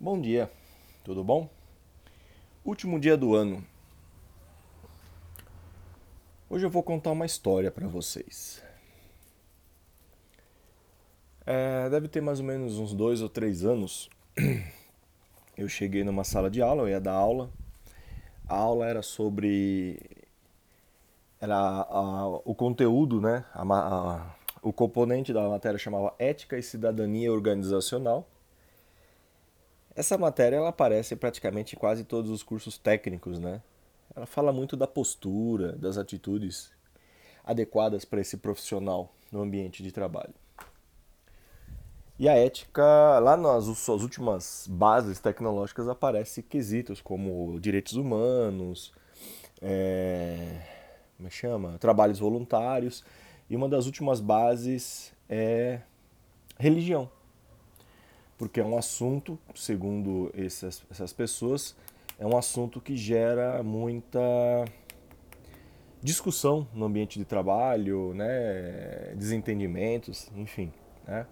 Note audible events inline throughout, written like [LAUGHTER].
Bom dia, tudo bom? Último dia do ano. Hoje eu vou contar uma história para vocês. É, deve ter mais ou menos uns dois ou três anos. [CLEARS THROAT] Eu cheguei numa sala de aula, eu ia dar aula. A aula era sobre. Era a, o conteúdo, né? A, o componente da matéria chamava Ética e Cidadania Organizacional. Essa matéria ela aparece praticamente em quase todos os cursos técnicos, né? Ela fala muito da postura, das atitudes adequadas para esse profissional no ambiente de trabalho. E a ética, lá nas suas últimas bases tecnológicas, aparece quesitos como direitos humanos, é, como é chama? trabalhos voluntários, e uma das últimas bases é religião porque é um assunto, segundo essas, essas pessoas, é um assunto que gera muita discussão no ambiente de trabalho, né, desentendimentos, enfim, né?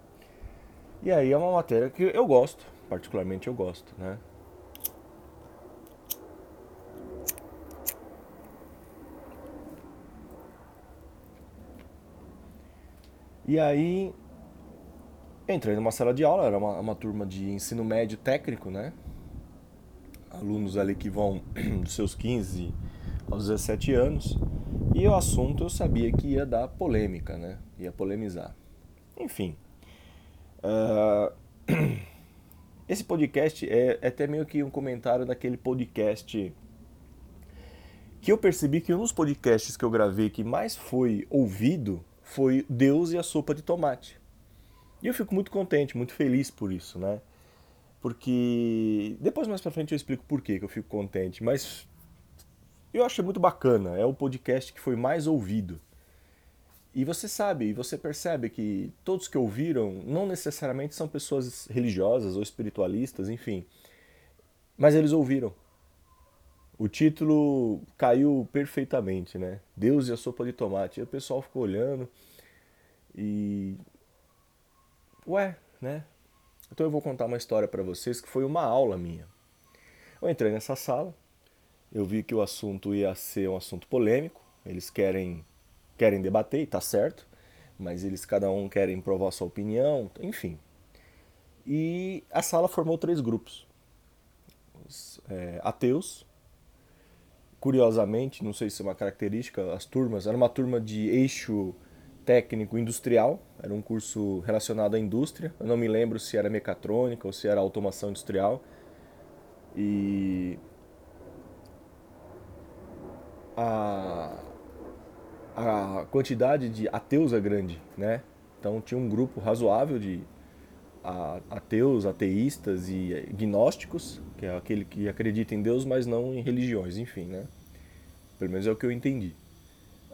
E aí é uma matéria que eu gosto, particularmente eu gosto, né? E aí Entrei numa sala de aula, era uma, uma turma de ensino médio técnico, né? Alunos ali que vão [CLEARS THROAT] dos seus 15 aos 17 anos. E o assunto eu sabia que ia dar polêmica, né? Ia polemizar. Enfim. Uh, [CLEARS THROAT] esse podcast é, é até meio que um comentário daquele podcast que eu percebi que um dos podcasts que eu gravei que mais foi ouvido foi Deus e a sopa de tomate. E eu fico muito contente, muito feliz por isso, né? Porque depois mais pra frente eu explico por que eu fico contente, mas eu achei muito bacana, é o podcast que foi mais ouvido. E você sabe, e você percebe que todos que ouviram não necessariamente são pessoas religiosas ou espiritualistas, enfim. Mas eles ouviram. O título caiu perfeitamente, né? Deus e a sopa de tomate. E o pessoal ficou olhando e ué, né? Então eu vou contar uma história para vocês que foi uma aula minha. Eu entrei nessa sala, eu vi que o assunto ia ser um assunto polêmico, eles querem querem debater, e tá certo, mas eles cada um querem provar sua opinião, enfim. E a sala formou três grupos. Os, é, ateus, curiosamente, não sei se é uma característica, as turmas, era uma turma de eixo técnico industrial, era um curso relacionado à indústria. Eu não me lembro se era mecatrônica ou se era automação industrial. E a, a quantidade de ateus é grande, né? Então tinha um grupo razoável de ateus, ateístas e gnósticos, que é aquele que acredita em Deus, mas não em religiões, enfim, né? Pelo menos é o que eu entendi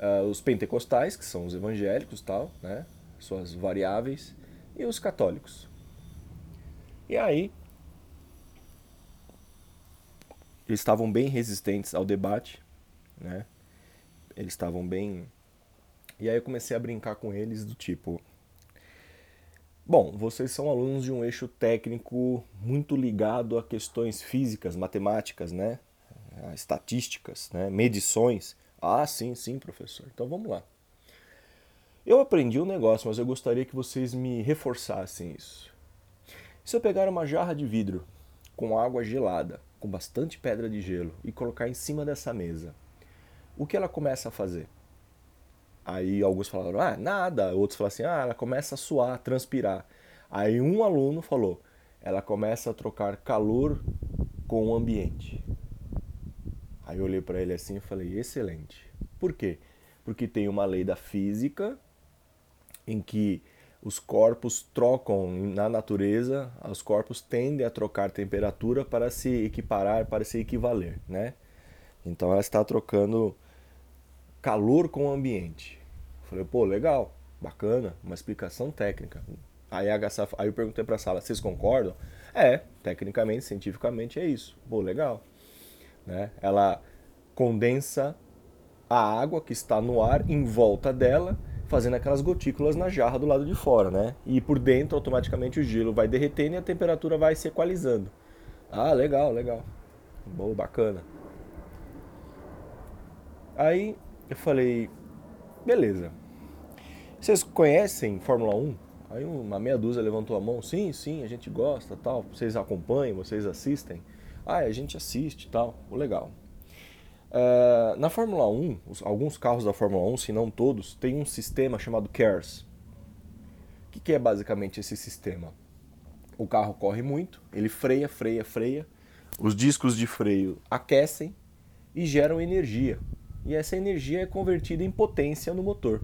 uh, os pentecostais, que são os evangélicos tal, né? Suas variáveis, e os católicos. E aí, eles estavam bem resistentes ao debate, né? Eles estavam bem. E aí eu comecei a brincar com eles do tipo. Bom, vocês são alunos de um eixo técnico muito ligado a questões físicas, matemáticas, né? Estatísticas, né? medições. Ah, sim, sim, professor. Então vamos lá. Eu aprendi um negócio, mas eu gostaria que vocês me reforçassem isso. Se eu pegar uma jarra de vidro com água gelada, com bastante pedra de gelo e colocar em cima dessa mesa, o que ela começa a fazer? Aí alguns falaram, ah, nada. Outros falaram assim, ah, ela começa a suar, a transpirar. Aí um aluno falou, ela começa a trocar calor com o ambiente. Aí eu olhei para ele assim e falei: excelente. Por quê? Porque tem uma lei da física em que os corpos trocam na natureza, os corpos tendem a trocar temperatura para se equiparar, para se equivaler, né? Então ela está trocando calor com o ambiente. Eu falei, pô, legal, bacana, uma explicação técnica. Aí, a aí eu perguntei para a sala, vocês concordam? É, tecnicamente, cientificamente é isso. Pô, legal. Né? Ela condensa a água que está no ar em volta dela, fazendo aquelas gotículas na jarra do lado de fora, né? E por dentro automaticamente o gelo vai derretendo e a temperatura vai se equalizando. Ah, legal, legal. Boa, bacana. Aí eu falei, beleza. Vocês conhecem Fórmula 1? Aí uma meia dúzia levantou a mão, sim, sim, a gente gosta, tal. Vocês acompanham, vocês assistem? Ah, a gente assiste, tal. Legal. Uh, na Fórmula 1, os, alguns carros da Fórmula 1, se não todos, tem um sistema chamado CARES. O que, que é basicamente esse sistema? O carro corre muito, ele freia, freia, freia. Os discos de freio aquecem e geram energia. E essa energia é convertida em potência no motor.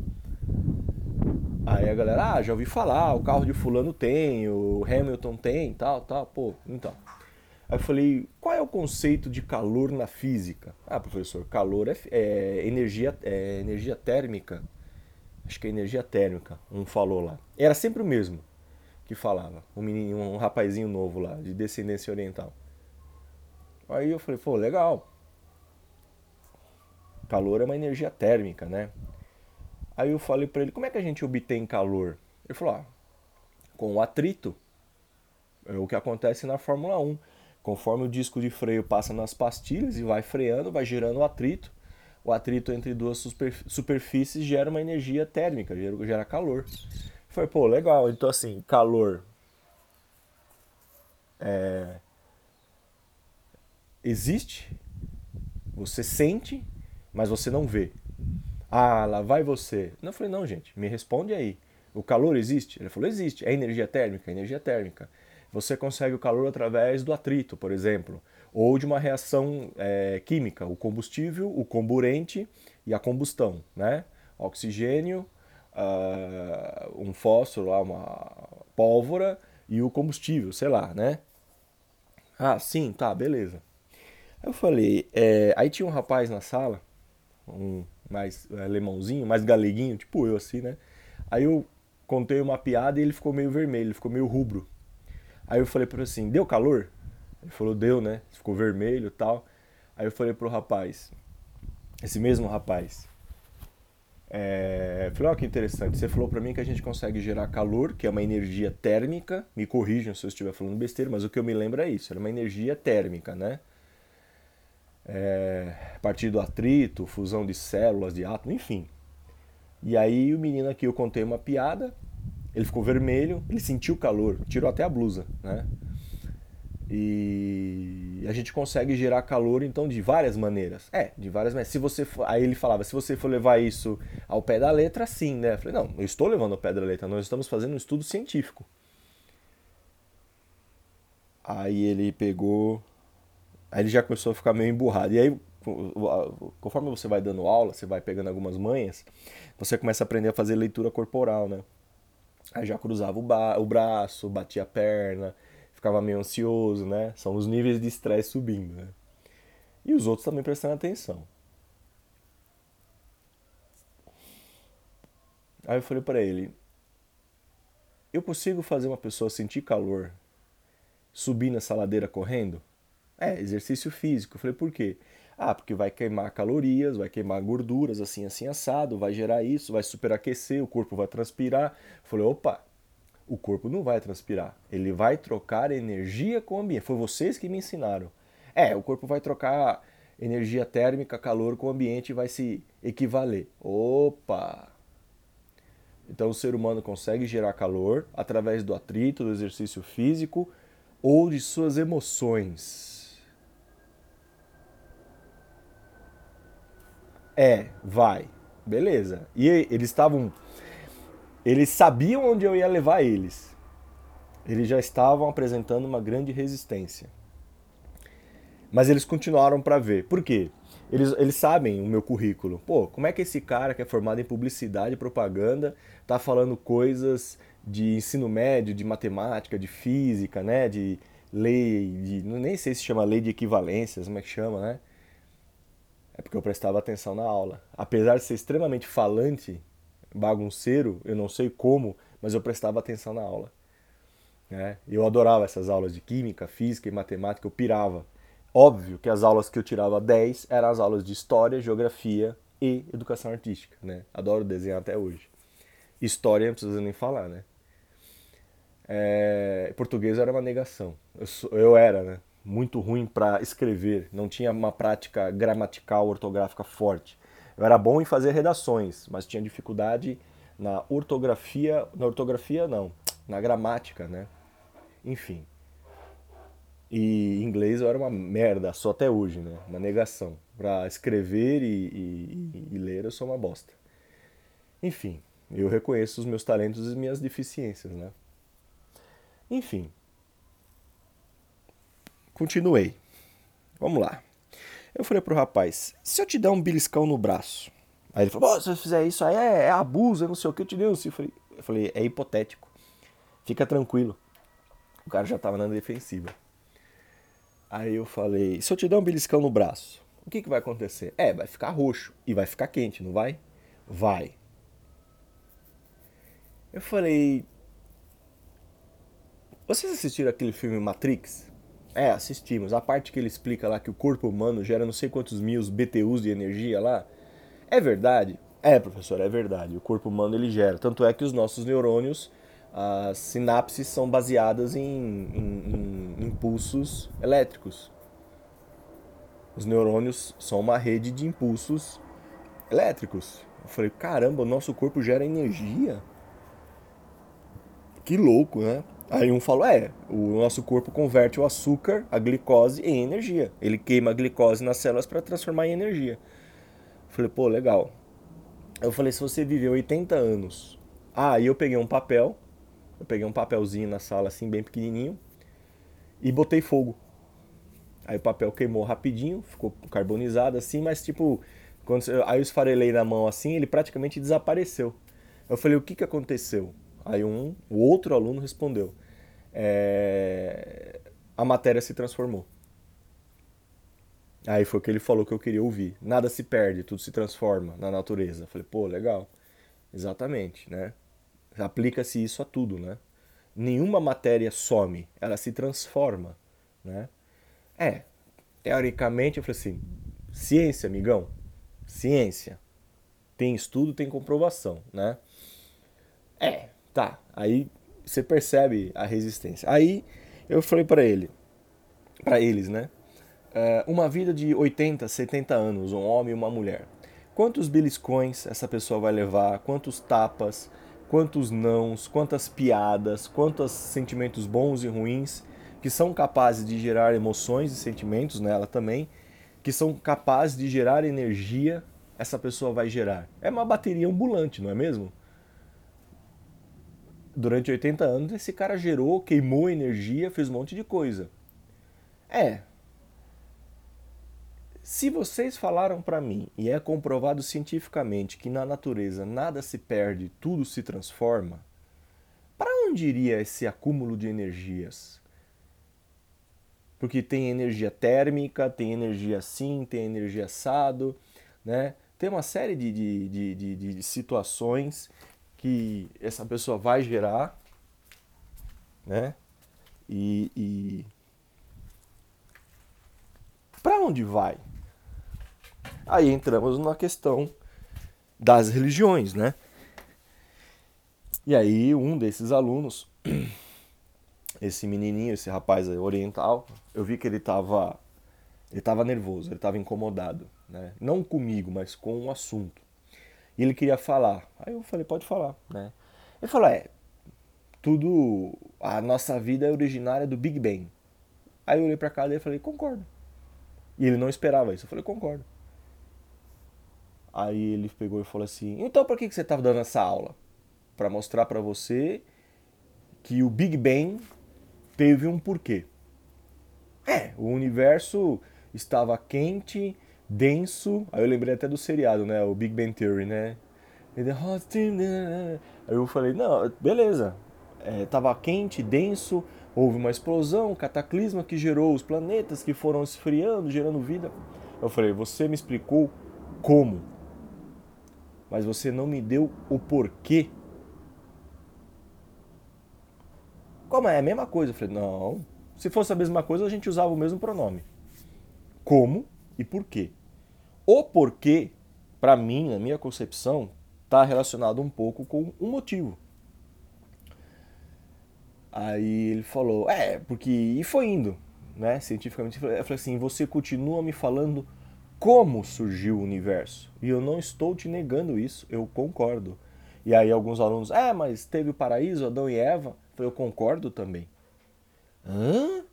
Aí a galera, ah, já ouvi falar, o carro de fulano tem, o Hamilton tem, tal, tal, pô, então. Aí eu falei, qual é o conceito de calor na física? Ah, professor, calor é, é energia, é energia térmica. Acho que é energia térmica, um falou lá. Era sempre o mesmo que falava, um menino, um rapazinho novo lá, de descendência oriental. Aí eu falei, pô, legal. Calor é uma energia térmica, né? Aí eu falei para ele, como é que a gente obtém calor? Ele falou, ah, com o atrito. É o que acontece na Fórmula 1. Conforme o disco de freio passa nas pastilhas e vai freando, vai gerando o atrito. O atrito entre duas superfícies gera uma energia térmica, gera, calor. Foi, pô, legal. Então, assim, calor é... existe, você sente, mas você não vê. Ah, lá vai você. Não, eu falei, não, gente, me responde aí. O calor existe? Ele falou, existe. É energia térmica? É energia térmica. Você consegue o calor através do atrito, por exemplo, ou de uma reação é, química, o combustível, o comburente e a combustão, né? Oxigênio, uh, um fósforo, uma pólvora e o combustível, sei lá, né? Ah, sim, tá, beleza. Eu falei, é... aí tinha um rapaz na sala, um mais é, alemãozinho, mais galeguinho, tipo eu assim, né? Aí eu contei uma piada e ele ficou meio vermelho, ele ficou meio rubro. Aí eu falei para ele assim, deu calor? Ele falou, deu, né? Ficou vermelho e tal. Aí eu falei pro rapaz, esse mesmo rapaz, é... falei, ó, oh, que interessante, você falou para mim que a gente consegue gerar calor, que é uma energia térmica, me corrijam se eu estiver falando besteira, mas o que eu me lembro é isso, era uma energia térmica, né? é, a partir do atrito, fusão de células, de átomos, enfim. E aí o menino aqui, eu contei uma piada, ele ficou vermelho, ele sentiu calor, tirou até a blusa, né? E a gente consegue gerar calor então de várias maneiras. É, de várias maneiras. Se você for, aí ele falava, se você for levar isso ao pé da letra, sim, né? Eu falei, não, eu estou levando ao pé da letra, nós estamos fazendo um estudo científico. Aí ele pegou, Aí ele já começou a ficar meio emburrado. E aí, conforme você vai dando aula, você vai pegando algumas manhas, você começa a aprender a fazer leitura corporal, né? Aí já cruzava o, o braço, batia a perna, ficava meio ansioso, né? São os níveis de estresse subindo, né? E os outros também prestando atenção. Aí eu falei para ele: Eu consigo fazer uma pessoa sentir calor subir nessa ladeira correndo? É, exercício físico. Eu falei, por quê? Ah, porque vai queimar calorias, vai queimar gorduras, assim, assim, assado, vai gerar isso, vai superaquecer, o corpo vai transpirar. Falei, opa, o corpo não vai transpirar. Ele vai trocar energia com o ambiente. Foi vocês que me ensinaram. É, o corpo vai trocar energia térmica, calor com o ambiente e vai se equivaler. Opa! Então o ser humano consegue gerar calor através do atrito, do exercício físico ou de suas emoções. É, vai. Beleza. E eles estavam. Eles sabiam onde eu ia levar eles. Eles já estavam apresentando uma grande resistência. Mas eles continuaram para ver. Por quê? Eles, eles sabem o meu currículo. Pô, como é que esse cara que é formado em publicidade e propaganda tá falando coisas de ensino médio, de matemática, de física, né? De lei, de, nem sei se chama lei de equivalências, como é que chama, né? É porque eu prestava atenção na aula. Apesar de ser extremamente falante, bagunceiro, eu não sei como, mas eu prestava atenção na aula. Né? Eu adorava essas aulas de química, física e matemática, eu pirava. Óbvio que as aulas que eu tirava 10 eram as aulas de história, geografia e educação artística. Né? Adoro desenhar até hoje. História não precisa nem falar, né? É... Português era uma negação. Eu, eu era, né? Muito ruim para escrever, não tinha uma prática gramatical, ortográfica forte. Eu era bom em fazer redações, mas tinha dificuldade na ortografia, na ortografia não, na gramática, né? Enfim. E inglês eu era uma merda, só até hoje, né? Uma negação. Para escrever e, e, e, ler eu sou uma bosta. Enfim, eu reconheço os meus talentos e minhas deficiências, né? Enfim. Continuei. Vamos lá. Eu falei pro rapaz, se eu te der um beliscão no braço. Aí ele falou, se eu fizer isso aí é, é abuso, é não sei o que, eu te dei. Eu falei, eu falei, é hipotético. Fica tranquilo. O cara já tava na defensiva. Aí eu falei, se eu te der um beliscão no braço, o que, que vai acontecer? É, vai ficar roxo e vai ficar quente, não vai? Vai. Eu falei, vocês assistiram aquele filme Matrix? É, assistimos. A parte que ele explica lá que o corpo humano gera não sei quantos mil BTUs de energia lá. É verdade? É, professor, é verdade. O corpo humano ele gera. Tanto é que os nossos neurônios as sinapses são baseadas em, em, em, impulsos elétricos. Os neurônios são uma rede de impulsos elétricos. Eu falei, caramba, o nosso corpo gera energia? Que louco, né? Aí um falou, é, o nosso corpo converte o açúcar, a glicose, em energia. Ele queima a glicose nas células para transformar em energia. Eu falei, pô, legal. Eu falei, se você viver 80 anos... Ah, aí eu peguei um papel eu peguei um papelzinho na sala, assim, bem pequenininho, e botei fogo. Aí o papel queimou rapidinho, ficou carbonizado assim, mas tipo, quando aí eu esfarelei na mão assim, ele praticamente desapareceu. Eu falei, o que, que aconteceu? Aí um, o outro aluno respondeu, é... a matéria se transformou. Aí foi o que ele falou que eu queria ouvir. Nada se perde, tudo se transforma na natureza. Falei, pô, legal. Exatamente, né? aplica-se isso a tudo, né? Nenhuma matéria some, ela se transforma, né? É, teoricamente eu falei assim, ciência, amigão, ciência. Tem estudo, tem comprovação, né? É, tá. Aí você percebe a resistência. Aí eu falei para ele, para eles, né? É, uma vida de 80, 70 anos, um homem e uma mulher. Quantos beliscões essa pessoa vai levar? Quantos tapas? quantos nãos, quantas piadas, quantos sentimentos bons e ruins que são capazes de gerar emoções e sentimentos nela também, que são capazes de gerar energia, essa pessoa vai gerar. É uma bateria ambulante, não é mesmo? Durante 80 anos, esse cara gerou, queimou energia, fez um monte de coisa. É, se vocês falaram para mim e é comprovado cientificamente que na natureza nada se perde, tudo se transforma, para onde iria esse acúmulo de energias? Porque tem energia térmica, tem energia assim, tem energia assado, né? Tem uma série de, de, de, de, de situações que essa pessoa vai gerar, né? E, e... para onde vai? Aí entramos na questão das religiões, né? E aí um desses alunos, [CLEARS THROAT] esse menininho, esse rapaz oriental, eu vi que ele estava ele tava nervoso, ele estava incomodado, né? Não comigo, mas com o assunto. E ele queria falar. Aí eu falei, pode falar, né? Ele falou, é, tudo, a nossa vida é originária do Big Bang. Aí eu olhei para cá e falei, concordo. E ele não esperava isso. Eu falei, concordo. Aí ele pegou e falou assim: Então, por que você estava dando essa aula? Para mostrar para você que o Big Bang teve um porquê. É, o universo estava quente, denso. Aí eu lembrei até do seriado, né? O Big Bang Theory, né? Aí eu falei: Não, beleza. É, tava quente, denso, houve uma explosão, um cataclisma que gerou os planetas que foram esfriando, gerando vida. Eu falei: Você me explicou como? mas você não me deu o porquê. Como é a mesma coisa? Eu falei, não. Se fosse a mesma coisa, a gente usava o mesmo pronome. Como e por quê. O porquê, para mim, na minha concepção, está relacionado um pouco com um motivo. Aí ele falou, é, porque. E foi indo. né, cientificamente, eu falei assim, você continua me falando como surgiu o universo. E eu não estou te negando isso, eu concordo. E aí alguns alunos, é, mas teve o paraíso, Adão e Eva. Eu falei, eu concordo também. Hã?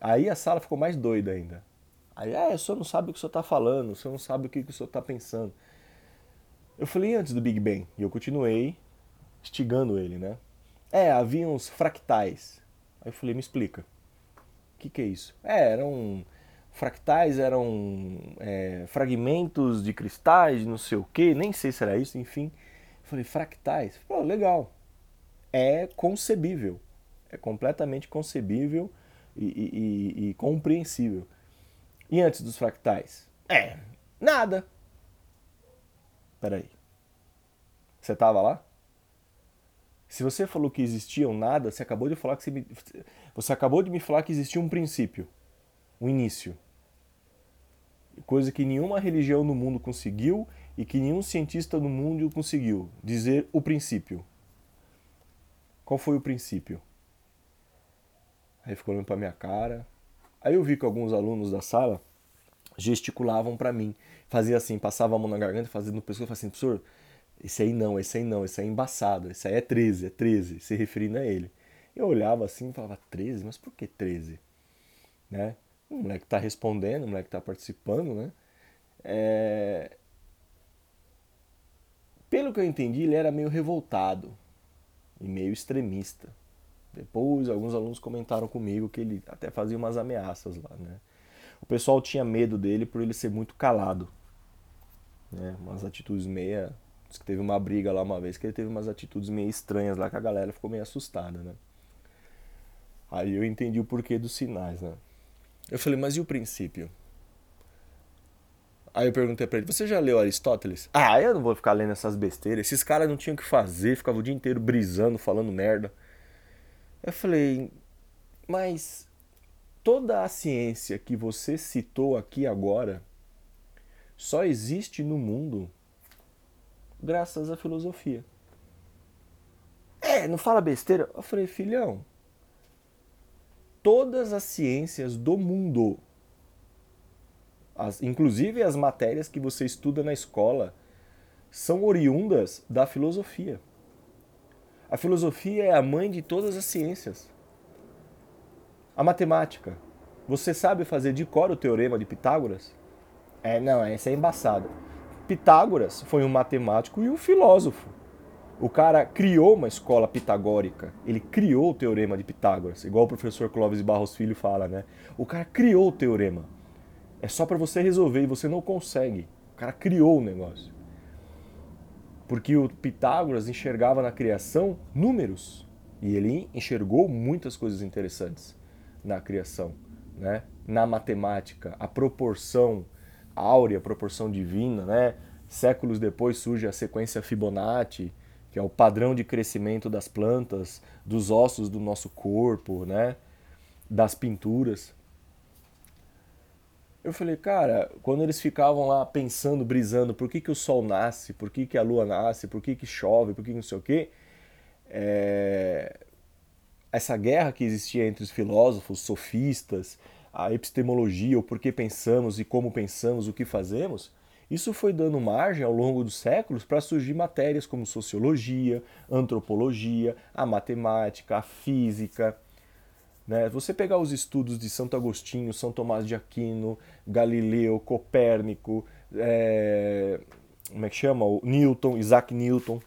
Aí a sala ficou mais doida ainda. Aí, é, o senhor não sabe o que o senhor está falando, o senhor não sabe o que o senhor está pensando. Eu falei antes do Big Bang, e eu continuei instigando ele, né? É, havia uns fractais. Aí eu falei, me explica. O que, que é isso? É, eram fractais, eram é, fragmentos de cristais, não sei o que, nem sei se era isso, enfim. Falei, fractais? Pô, legal. É concebível. É completamente concebível e, e, e, e compreensível. E antes dos fractais? É, nada. Peraí. Você estava lá? Se você falou que existiam nada, você acabou de falar que você, me, você acabou de me falar que existia um princípio, um início. Coisa que nenhuma religião no mundo conseguiu e que nenhum cientista no mundo conseguiu dizer o princípio. Qual foi o princípio? Aí ficou olhando para minha cara. Aí eu vi que alguns alunos da sala gesticulavam para mim. Fazia assim, passava a mão na garganta, fazia no pescoço, falava assim, professor, esse aí não, esse aí não, esse aí é embaçado, esse aí é 13, é 13, se referindo a ele. Eu olhava assim e falava, 13? Mas por que 13? Né? O moleque tá respondendo, o moleque tá participando, né? É... Pelo que eu entendi, ele era meio revoltado e meio extremista. Depois, alguns alunos comentaram comigo que ele até fazia umas ameaças lá, né? O pessoal tinha medo dele por ele ser muito calado, né? Umas atitudes meia... Diz que teve uma briga lá uma vez que ele teve umas atitudes meio estranhas lá que a galera ficou meio assustada, né? Aí eu entendi o porquê dos sinais, né? Eu falei, mas e o princípio? Aí eu perguntei pra ele, você já leu Aristóteles? Ah, eu não vou ficar lendo essas besteiras. Esses caras não tinham o que fazer, ficavam o dia inteiro brisando, falando merda. Eu falei, mas toda a ciência que você citou aqui agora só existe no mundo graças à filosofia. É, não fala besteira. Eu falei, filhão, todas as ciências do mundo, as, inclusive as matérias que você estuda na escola, são oriundas da filosofia. A filosofia é a mãe de todas as ciências. A matemática. Você sabe fazer de cor o teorema de Pitágoras? É, não, essa é embaçada. Pitágoras foi um matemático e um filósofo. O cara criou uma escola pitagórica. Ele criou o teorema de Pitágoras, igual o professor Clóvis Barros Filho fala, né? O cara criou o teorema. É só para você resolver e você não consegue. O cara criou o negócio. Porque o Pitágoras enxergava na criação números. E ele enxergou muitas coisas interessantes na criação, né? Na matemática, a proporção áurea, a proporção divina, né? Séculos depois surge a sequência Fibonacci, que é o padrão de crescimento das plantas, dos ossos do nosso corpo, né? Das pinturas. Eu falei, cara, quando eles ficavam lá pensando, brisando, por que, que o sol nasce, por que, que a lua nasce, por que, que chove, por que, não sei o quê, é... essa guerra que existia entre os filósofos, sofistas, a epistemologia, o porquê pensamos e como pensamos, o que fazemos, isso foi dando margem ao longo dos séculos para surgir matérias como sociologia, antropologia, a matemática, a física, né? Você pegar os estudos de Santo Agostinho, São Tomás de Aquino, Galileu, Copérnico, é... como é que chama? O Newton, Isaac Newton,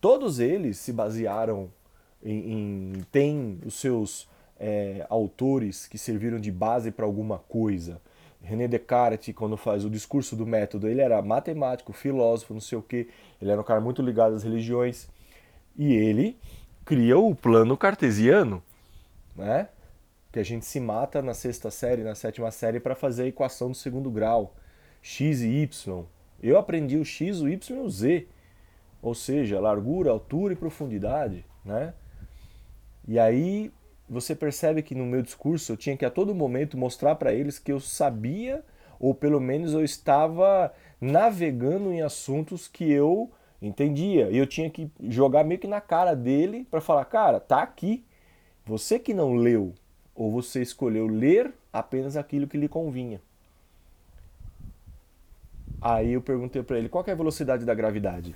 todos eles se basearam em, em tem os seus é, autores que serviram de base para alguma coisa. René Descartes, quando faz o discurso do método, ele era matemático, filósofo, não sei o que, ele era um cara muito ligado às religiões, e ele cria o plano cartesiano, né? Que a gente se mata na sexta série, na sétima série para fazer a equação do segundo grau, x e y. Eu aprendi o x, o y e o z, ou seja, largura, altura e profundidade, né? E aí você percebe que no meu discurso eu tinha que a todo momento mostrar para eles que eu sabia, ou pelo menos eu estava navegando em assuntos que eu entendia. E eu tinha que jogar meio que na cara dele para falar, cara, tá aqui. Você que não leu, ou você escolheu ler apenas aquilo que lhe convinha. Aí eu perguntei para ele, qual é a velocidade da gravidade?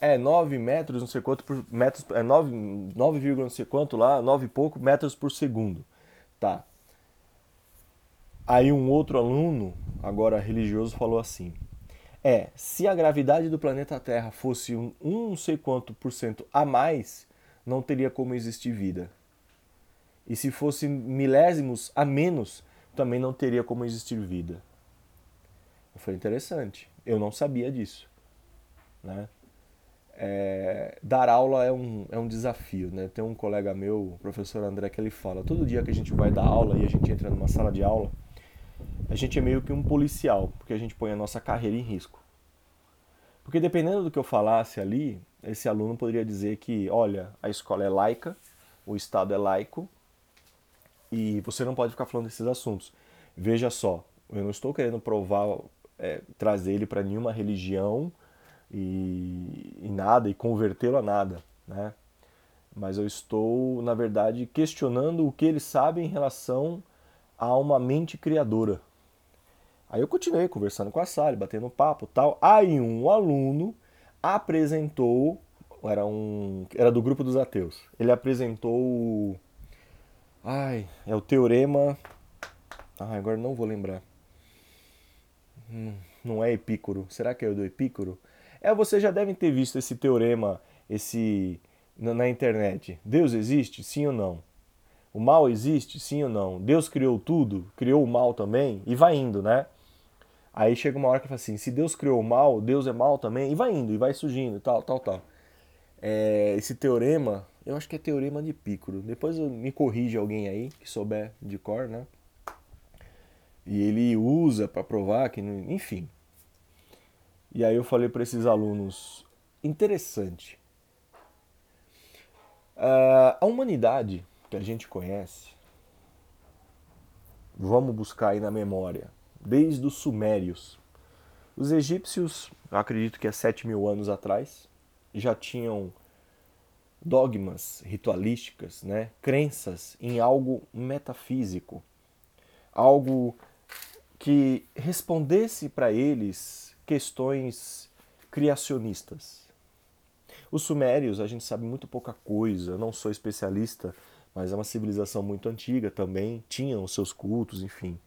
É 9 metros, não sei quanto por metros, é 9, 9, não sei quanto lá, 9 e pouco metros por segundo. Tá. Aí um outro aluno, agora religioso, falou assim: É, se a gravidade do planeta Terra fosse um, um não sei quanto por cento a mais, não teria como existir vida. E se fosse milésimos a menos, também não teria como existir vida. Foi interessante. Eu não sabia disso. Né? É, dar aula é um, é um desafio. Né? Tem um colega meu, o professor André, que ele fala: todo dia que a gente vai dar aula e a gente entra numa sala de aula, a gente é meio que um policial, porque a gente põe a nossa carreira em risco. Porque dependendo do que eu falasse ali, esse aluno poderia dizer que, olha, a escola é laica, o Estado é laico, e você não pode ficar falando desses assuntos. Veja só, eu não estou querendo provar é, trazer ele para nenhuma religião e, e nada, e convertê-lo a nada, né? Mas eu estou, na verdade, questionando o que ele sabe em relação a uma mente criadora. Aí eu continuei conversando com a Sally, batendo papo tal. Aí um aluno apresentou, era um, era do grupo dos ateus. Ele apresentou, ai, é o teorema, ai, agora não vou lembrar. Hum, não é Epícoro. Será que é o do Epícoro? É, vocês já devem ter visto esse teorema, esse na, na internet. Deus existe? Sim ou não? O mal existe? Sim ou não? Deus criou tudo? Criou o mal também? E vai indo, né? Aí chega uma hora que fala assim: se Deus criou o mal, Deus é mal também? E vai indo, e vai surgindo, tal, tal, tal. É, esse teorema, eu acho que é teorema de Epícoro. Depois me corrige alguém aí que souber de cor, né? E ele usa para provar que, enfim. E aí eu falei para esses alunos, interessante. Uh, a humanidade que a gente conhece, vamos buscar aí na memória, desde os sumérios. Os egípcios, acredito que há 7 mil anos atrás, já tinham dogmas ritualísticas, né? crenças em algo metafísico, algo que respondesse para eles questões criacionistas. Os sumérios, a gente sabe muito pouca coisa, não sou especialista, mas é uma civilização muito antiga também, tinham os seus cultos, enfim,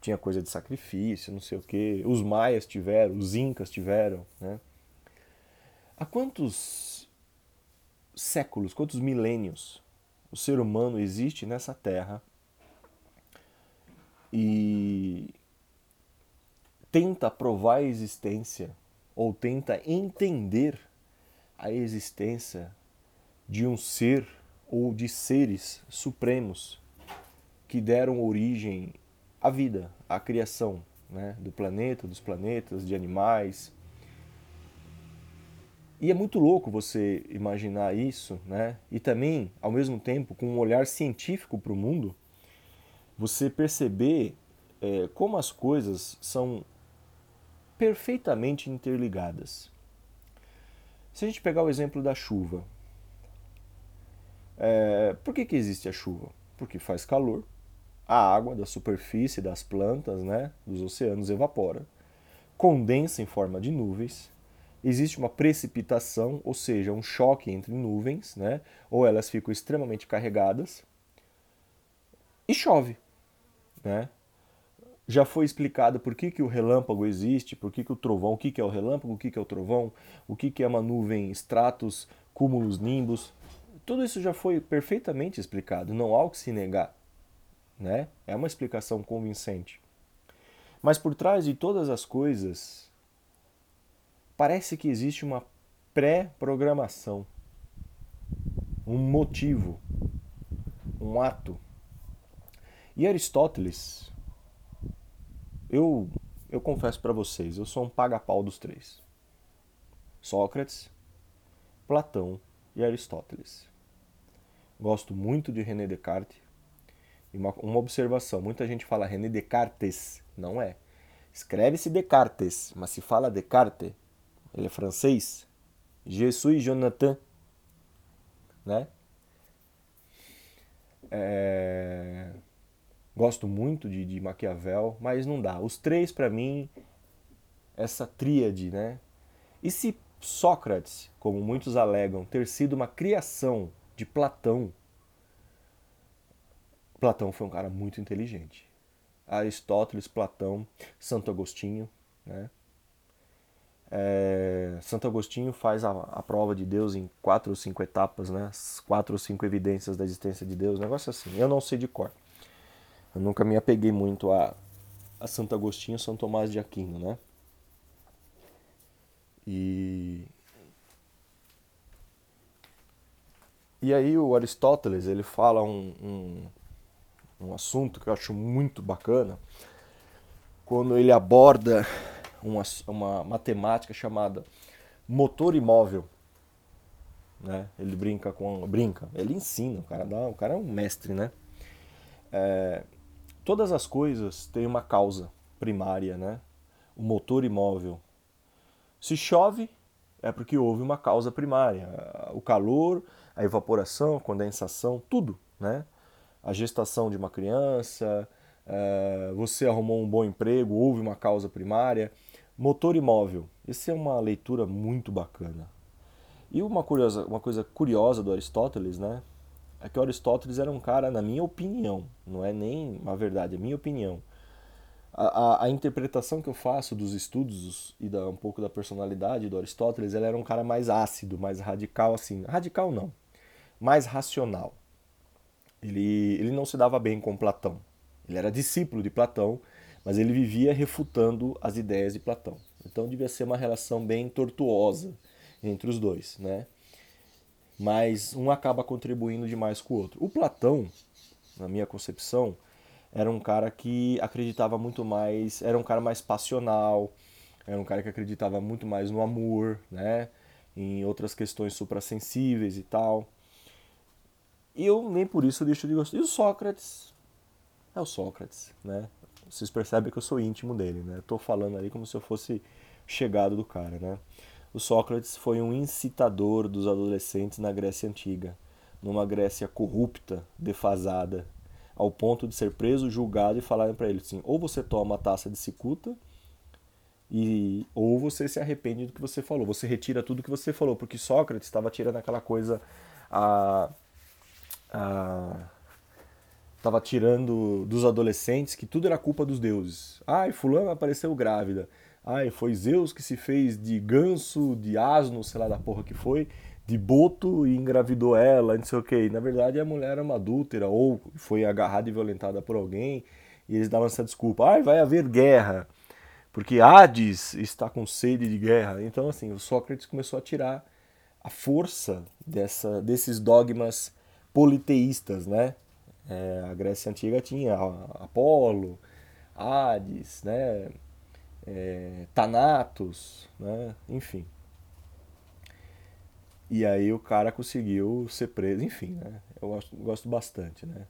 tinha coisa de sacrifício, não sei o que. Os maias tiveram, os incas tiveram, né? Há quantos séculos, quantos milênios o ser humano existe nessa terra e tenta provar a existência ou tenta entender a existência de um ser ou de seres supremos que deram origem à vida, à criação né, do planeta, dos planetas, de animais. E é muito louco você imaginar isso, né? E também, ao mesmo tempo, com um olhar científico para o mundo, você perceber é, como as coisas são perfeitamente interligadas. Se a gente pegar o exemplo da chuva, é, por que, que existe a chuva? Porque faz calor, a água da superfície das plantas, né, dos oceanos evapora, condensa em forma de nuvens, existe uma precipitação, ou seja, um choque entre nuvens, né, ou elas ficam extremamente carregadas, e chove. Né? já foi explicado por que, que o relâmpago existe, por que, que o trovão, o que, que é o relâmpago, o que, que é o trovão, o que, que é uma nuvem, stratos, cúmulos, nimbos. Tudo isso já foi perfeitamente explicado, não há o que se negar. Né? É uma explicação convincente. Mas por trás de todas as coisas, parece que existe uma pré-programação, um motivo, um ato. E Aristóteles, eu, eu confesso para vocês, eu sou um paga-pau dos três. Sócrates, Platão e Aristóteles. Gosto muito de René Descartes. E uma, uma observação, muita gente fala René Descartes, não é. Escreve-se Descartes, mas se fala Descartes, ele é francês. Jesus Jonathan, né? É... Gosto muito de, de Maquiavel, mas não dá. Os três, para mim, essa tríade, né? E se Sócrates, como muitos alegam, ter sido uma criação de Platão, Platão foi um cara muito inteligente. Aristóteles, Platão, Santo Agostinho, né? É, Santo Agostinho faz a, a, prova de Deus em quatro ou cinco etapas, né? Quatro ou cinco evidências da existência de Deus, um negócio assim. Eu não sei de cor. Eu nunca me apeguei muito a, a Santo Agostinho, São Tomás de Aquino, né? E e aí o Aristóteles ele fala um, um, um assunto que eu acho muito bacana quando ele aborda uma, uma matemática chamada motor imóvel. Né? Ele brinca com. brinca, ele ensina, o cara, dá, o cara é um mestre, né? É, todas as coisas têm uma causa primária, né? O motor imóvel. Se chove, é porque houve uma causa primária. O calor, a evaporação, a condensação, tudo, né? A gestação de uma criança, é, você arrumou um bom emprego, houve uma causa primária. Motor imóvel. Essa é uma leitura muito bacana. E uma, curiosa, uma coisa curiosa do Aristóteles, né? É que o Aristóteles era um cara, na minha opinião, não é nem uma verdade, é minha opinião. A, a, a, interpretação que eu faço dos estudos e da, um pouco da personalidade do Aristóteles, ele era um cara mais ácido, mais radical, assim. Radical não, mais racional. Ele, ele não se dava bem com Platão. Ele era discípulo de Platão, mas ele vivia refutando as ideias de Platão. Então devia ser uma relação bem tortuosa entre os dois, né? Mas um acaba contribuindo demais com o outro. O Platão, na minha concepção, era um cara que acreditava muito mais, era um cara mais passional, era um cara que acreditava muito mais no amor, né? Em outras questões suprassensíveis e tal. E eu nem por isso deixo de gostar. E o Sócrates? É o Sócrates, né? Vocês percebem que eu sou íntimo dele, né? Estou falando ali como se eu fosse chegado do cara, né? O Sócrates foi um incitador dos adolescentes na Grécia Antiga, numa Grécia corrupta, defasada, ao ponto de ser preso, julgado e falarem para ele assim: ou você toma a taça de cicuta, e, ou você se arrepende do que você falou, você retira tudo que você falou, porque Sócrates estava tirando aquela coisa. A, a, estava tirando dos adolescentes que tudo era culpa dos deuses. Ai, fulano apareceu grávida. Ai, foi Zeus que se fez de ganso, de asno, sei lá da porra que foi, de boto e engravidou ela, não sei o que. Na verdade, a mulher era uma adúltera ou foi agarrada e violentada por alguém. E eles davam essa desculpa. Ai, vai haver guerra, porque Hades está com sede de guerra. Então, assim, o Sócrates começou a tirar a força dessa, desses dogmas politeístas, né? É, a Grécia Antiga tinha Apolo, Hades, né? É, Thanatos, né? enfim. E aí o cara conseguiu ser preso, enfim, né? Eu gosto, gosto bastante, né?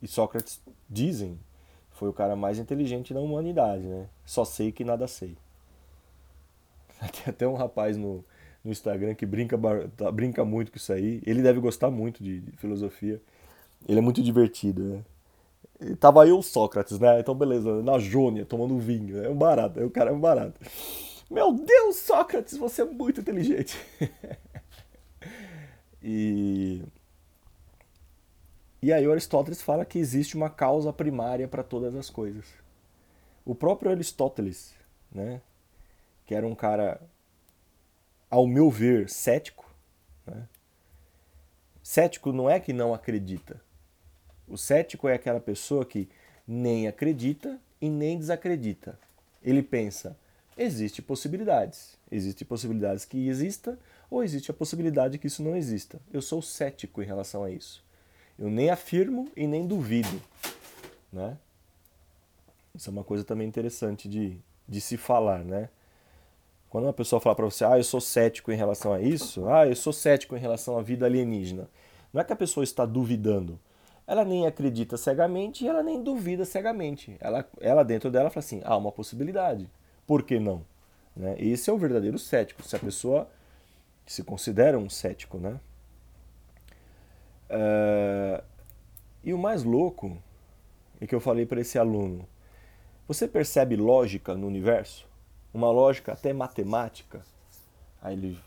E Sócrates, dizem, foi o cara mais inteligente da humanidade, né? Só sei que nada sei. [LAUGHS] Tem até um rapaz no, no Instagram que brinca, tá, brinca muito com isso aí. Ele deve gostar muito de, de filosofia. Ele é muito divertido, né? E tava eu o Sócrates, né? Então, beleza, na Jônia, tomando vinho. É um barato, é o cara é um barato. Meu Deus, Sócrates, você é muito inteligente. [LAUGHS] e. E aí Aristóteles fala que existe uma causa primária para todas as coisas. O próprio Aristóteles, né? Que era um cara, ao meu ver, cético. Né? Cético não é que não acredita o cético é aquela pessoa que nem acredita e nem desacredita. Ele pensa: existe possibilidades. Existem possibilidades que exista ou existe a possibilidade que isso não exista. Eu sou cético em relação a isso. Eu nem afirmo e nem duvido. Né? Isso é uma coisa também interessante de, de se falar, né? Quando uma pessoa fala para você, ah, eu sou cético em relação a isso, ah, eu sou cético em relação à vida alienígena. Não é que a pessoa está duvidando, ela nem acredita cegamente e ela nem duvida cegamente. Ela, ela dentro dela fala assim: há uma possibilidade. Por que não? Né? Esse é o verdadeiro cético. Se a pessoa se considera um cético, né? Uh, E o mais louco é que eu falei para esse aluno: você percebe lógica no universo? Uma lógica até matemática? Aí ele,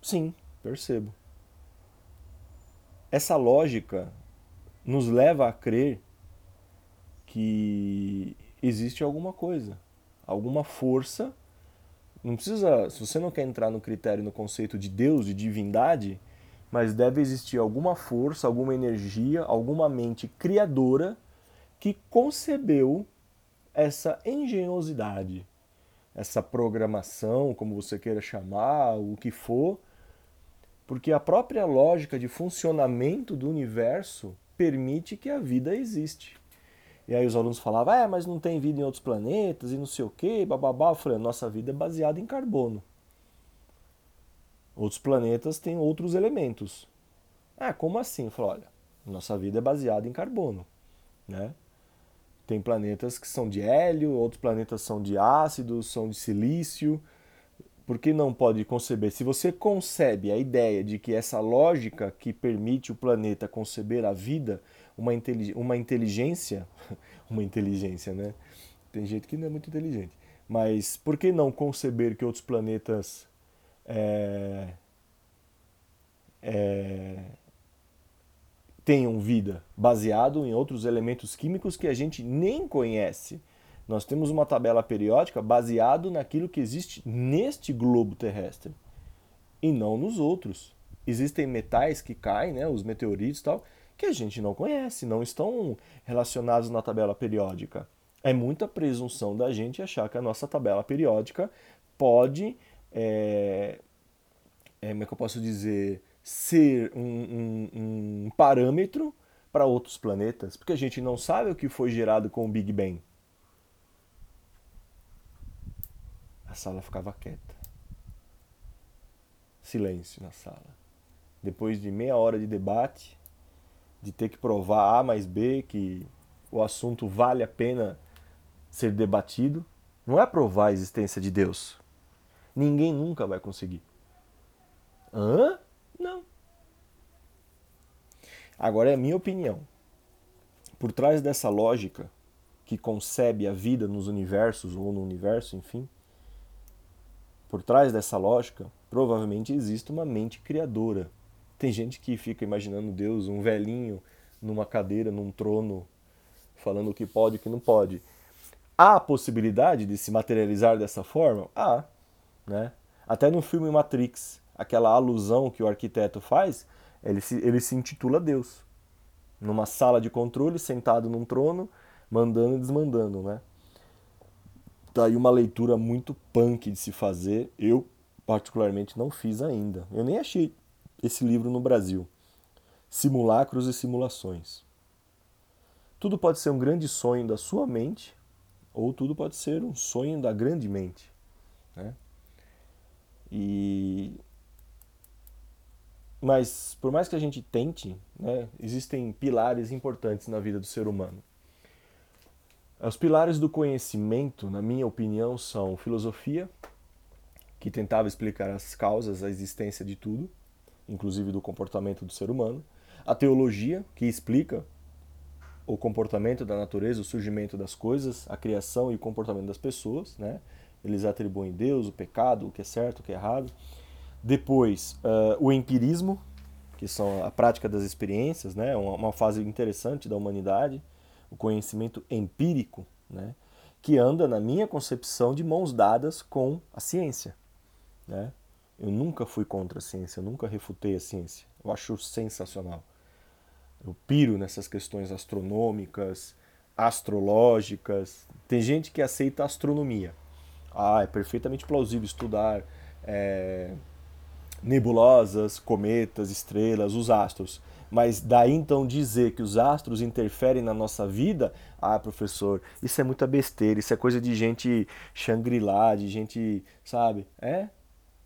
sim, percebo. Essa lógica nos leva a crer que existe alguma coisa, alguma força. Não precisa, se você não quer entrar no critério, no conceito de Deus, de divindade, mas deve existir alguma força, alguma energia, alguma mente criadora que concebeu essa engenhosidade, essa programação, como você queira chamar, o que for, porque a própria lógica de funcionamento do universo permite que a vida existe. E aí os alunos falavam, é, mas não tem vida em outros planetas e não sei o que, bababá. Eu falei, nossa vida é baseada em carbono. Outros planetas têm outros elementos. Ah, como assim? Eu falei, olha, nossa vida é baseada em carbono, né? Tem planetas que são de hélio, outros planetas são de ácido, são de silício. Por que não pode conceber? Se você concebe a ideia de que essa lógica que permite o planeta conceber a vida, uma, intelig uma inteligência, [LAUGHS] uma inteligência, né? Tem gente que não é muito inteligente. Mas por que não conceber que outros planetas é, é, tenham vida baseado em outros elementos químicos que a gente nem conhece? Nós temos uma tabela periódica baseado naquilo que existe neste globo terrestre e não nos outros. Existem metais que caem, né, os meteoritos e tal, que a gente não conhece, não estão relacionados na tabela periódica. É muita presunção da gente achar que a nossa tabela periódica pode, é, é, como é que eu posso dizer, ser um, um, um parâmetro para outros planetas, porque a gente não sabe o que foi gerado com o Big Bang. A sala ficava quieta. Silêncio na sala. Depois de meia hora de debate, de ter que provar A mais B que o assunto vale a pena ser debatido, não é provar a existência de Deus. Ninguém nunca vai conseguir. Hã? Não. Agora é a minha opinião. Por trás dessa lógica que concebe a vida nos universos ou no universo, enfim, por trás dessa lógica, provavelmente existe uma mente criadora. Tem gente que fica imaginando Deus, um velhinho numa cadeira, num trono, falando o que pode e o que não pode. Há a possibilidade de se materializar dessa forma? Há. Né? Até no filme Matrix, aquela alusão que o arquiteto faz, ele se, ele se intitula Deus. Numa sala de controle, sentado num trono, mandando e desmandando. Né? Tá aí uma leitura muito punk de se fazer. Eu, particularmente, não fiz ainda. Eu nem achei esse livro no Brasil. Simulacros e Simulações. Tudo pode ser um grande sonho da sua mente, ou tudo pode ser um sonho da grande mente. Né? E mas por mais que a gente tente, né, existem pilares importantes na vida do ser humano. Os pilares do conhecimento, na minha opinião, são filosofia, que tentava explicar as causas, a existência de tudo, inclusive do comportamento do ser humano, a teologia, que explica o comportamento da natureza, o surgimento das coisas, a criação e o comportamento das pessoas, né? Eles atribuem Deus, o pecado, o que é certo, o que é errado. Depois, uh, o empirismo, que são a prática das experiências, né? Uma, uma fase interessante da humanidade o conhecimento empírico, né, que anda, na minha concepção, de mãos dadas com a ciência. Né? Eu nunca fui contra a ciência, eu nunca refutei a ciência. Eu acho sensacional. Eu piro nessas questões astronômicas, astrológicas. Tem gente que aceita astronomia. Ah, é perfeitamente plausível estudar é, nebulosas, cometas, estrelas, os astros. Mas daí então dizer que os astros interferem na nossa vida, ah, professor, isso é muita besteira, isso é coisa de gente Shangri-La, de gente, sabe? É?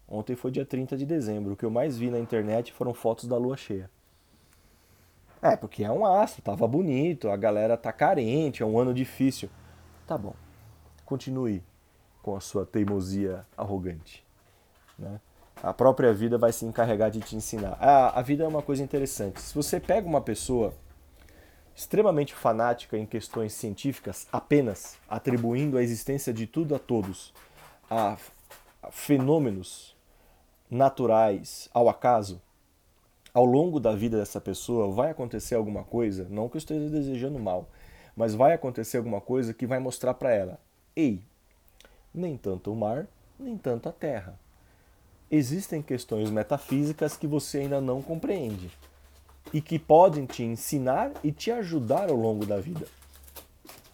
Ontem foi dia 30 de dezembro. O que eu mais vi na internet foram fotos da lua cheia. É, porque é um astro, tava bonito, a galera tá carente, é um ano difícil. Tá bom. Continue com a sua teimosia arrogante, né? A própria vida vai se encarregar de te ensinar. Ah, a vida é uma coisa interessante. Se você pega uma pessoa extremamente fanática em questões científicas, apenas atribuindo a existência de tudo a todos, a fenômenos naturais, ao acaso, ao longo da vida dessa pessoa vai acontecer alguma coisa, não que eu esteja desejando mal, mas vai acontecer alguma coisa que vai mostrar para ela: ei, nem tanto o mar, nem tanto a terra. Existem questões metafísicas que você ainda não compreende e que podem te ensinar e te ajudar ao longo da vida.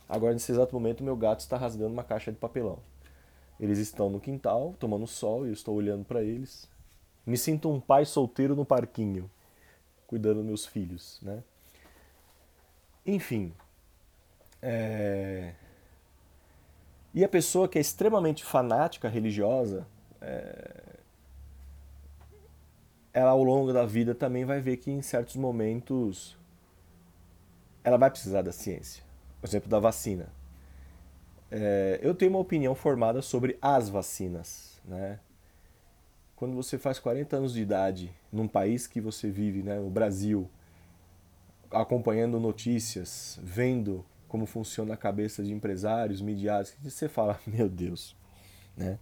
Agora, nesse exato momento, meu gato está rasgando uma caixa de papelão. Eles estão no quintal, tomando sol, e eu estou olhando para eles. Me sinto um pai solteiro no parquinho, cuidando dos meus filhos, né? Enfim. É... E a pessoa que é extremamente fanática religiosa, é... ela ao longo da vida também vai ver que em certos momentos ela vai precisar da ciência. Por exemplo, da vacina. É, eu tenho uma opinião formada sobre as vacinas. Né? Quando você faz 40 anos de idade num país que você vive, né, o Brasil, acompanhando notícias, vendo como funciona a cabeça de empresários, midiáticos, você fala, [LAUGHS] meu Deus, né?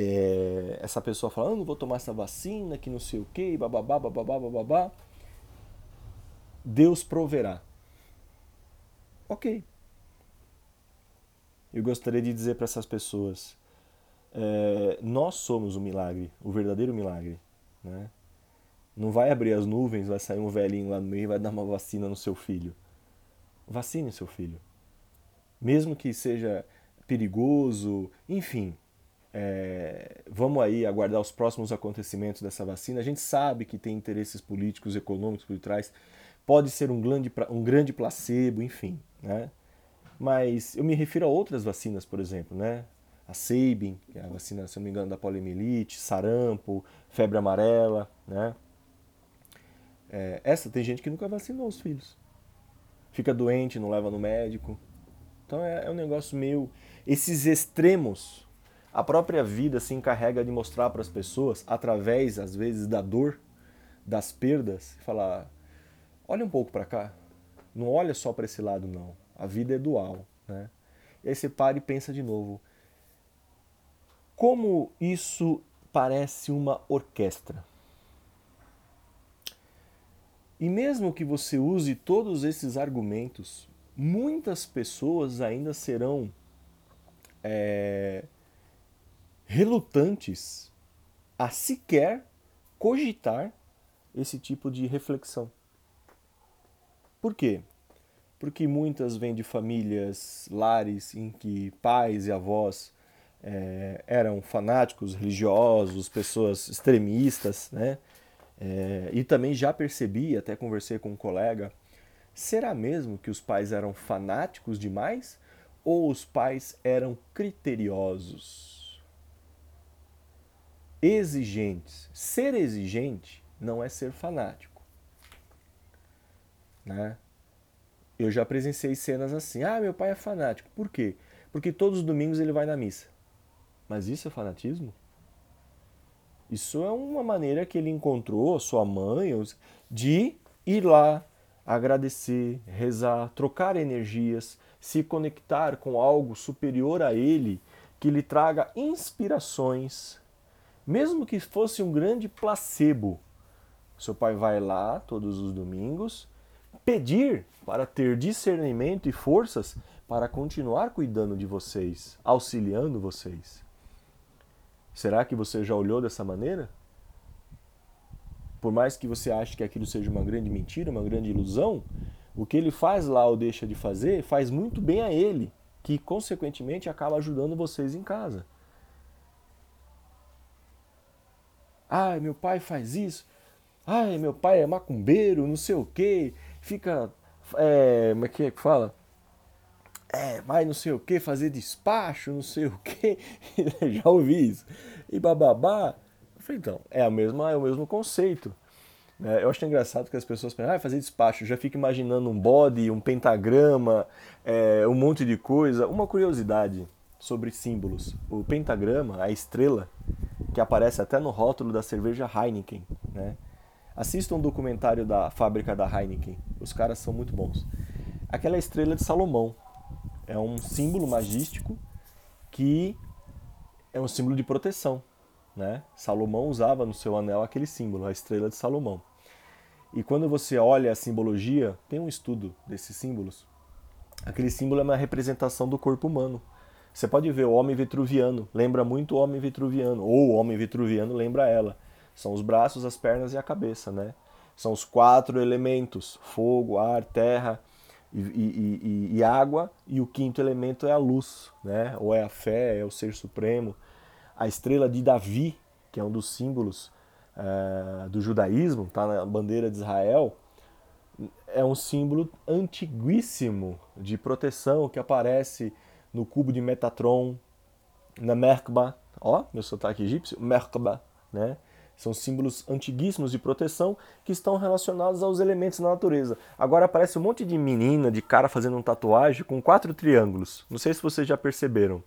É, essa pessoa falando, ah, não vou tomar essa vacina, que não sei o que, bababá, bababá, bababá. Deus proverá. Ok, eu gostaria de dizer para essas pessoas: é, nós somos o milagre, o verdadeiro milagre. Né? Não vai abrir as nuvens, vai sair um velhinho lá no meio e vai dar uma vacina no seu filho. Vacine seu filho. Mesmo que seja perigoso, enfim. É, vamos aí aguardar os próximos acontecimentos dessa vacina. A gente sabe que tem interesses políticos, econômicos por trás. Pode ser um grande, um grande placebo, enfim. Né? Mas eu me refiro a outras vacinas, por exemplo, né? A Sabin, que é a vacina, se não me engano, da poliomielite, sarampo, febre amarela, né? É, essa tem gente que nunca vacinou os filhos. Fica doente, não leva no médico. Então é, é um negócio meio. Esses extremos, a própria vida se encarrega de mostrar para as pessoas, através, às vezes, da dor, das perdas, falar: olha um pouco para cá. Não olha só para esse lado, não a vida é dual. Né? E aí você para e pensa de novo. Como isso parece uma orquestra? E mesmo que você use todos esses argumentos, muitas pessoas ainda serão é, relutantes a sequer cogitar esse tipo de reflexão. Por quê? porque muitas vêm de famílias, lares em que pais e avós é, eram fanáticos religiosos, pessoas extremistas, né? É, e também já percebi, até conversei com um colega, será mesmo que os pais eram fanáticos demais ou os pais eram criteriosos? Exigentes. Ser exigente não é ser fanático. Né? Eu já presenciei cenas assim. Ah, meu pai é fanático. Por quê? Porque todos os domingos ele vai na missa. Mas isso é fanatismo? Isso é uma maneira que ele encontrou, sua mãe, de ir lá, agradecer, rezar, trocar energias, se conectar com algo superior a ele, que lhe traga inspirações, mesmo que fosse um grande placebo. Seu pai vai lá todos os domingos pedir para ter discernimento e forças para continuar cuidando de vocês, auxiliando vocês. Será que você já olhou dessa maneira? Por mais que você ache que aquilo seja uma grande mentira, uma grande ilusão, o que ele faz lá ou deixa de fazer faz muito bem a ele, que consequentemente acaba ajudando vocês em casa. Ai, meu pai faz isso. Ai, meu pai é macumbeiro, não sei o quê fica. É, como é que, é fala? É, vai não sei o que, fazer despacho, não sei o que. [LAUGHS] Já ouvi isso. E bababá. Eu falei, então, é, a mesma, é o mesmo conceito. É, eu acho engraçado que as pessoas pensam, ah, fazer despacho, já fica imaginando um bode, um pentagrama, é, um monte de coisa. Uma curiosidade sobre símbolos. O pentagrama, a estrela, que aparece até no rótulo da cerveja Heineken, né? Assista um documentário da fábrica da Heineken. Os caras são muito bons. Aquela estrela de Salomão é um símbolo magístico que é um símbolo de proteção. Né? Salomão usava no seu anel aquele símbolo, a estrela de Salomão. E quando você olha a simbologia, tem um estudo desses símbolos. Aquele símbolo é uma representação do corpo humano. Você pode ver o homem vitruviano, lembra muito o homem vitruviano, ou o homem vitruviano lembra ela. São os braços, as pernas e a cabeça, né? São os quatro elementos: fogo, ar, terra e, e, e, e, água. E o quinto elemento é a luz, né? Ou é a fé, é o ser supremo. A estrela de Davi, que é um dos símbolos é, do judaísmo, está na bandeira de Israel, é um símbolo antiguíssimo de proteção que aparece no cubo de Metatron, na Merkaba, ó, meu sotaque egípcio, Merkaba, né? São símbolos antiguíssimos de proteção que estão relacionados aos elementos da natureza. Agora aparece um monte de menina, de cara fazendo um tatuagem com quatro triângulos. Não sei se vocês já perceberam.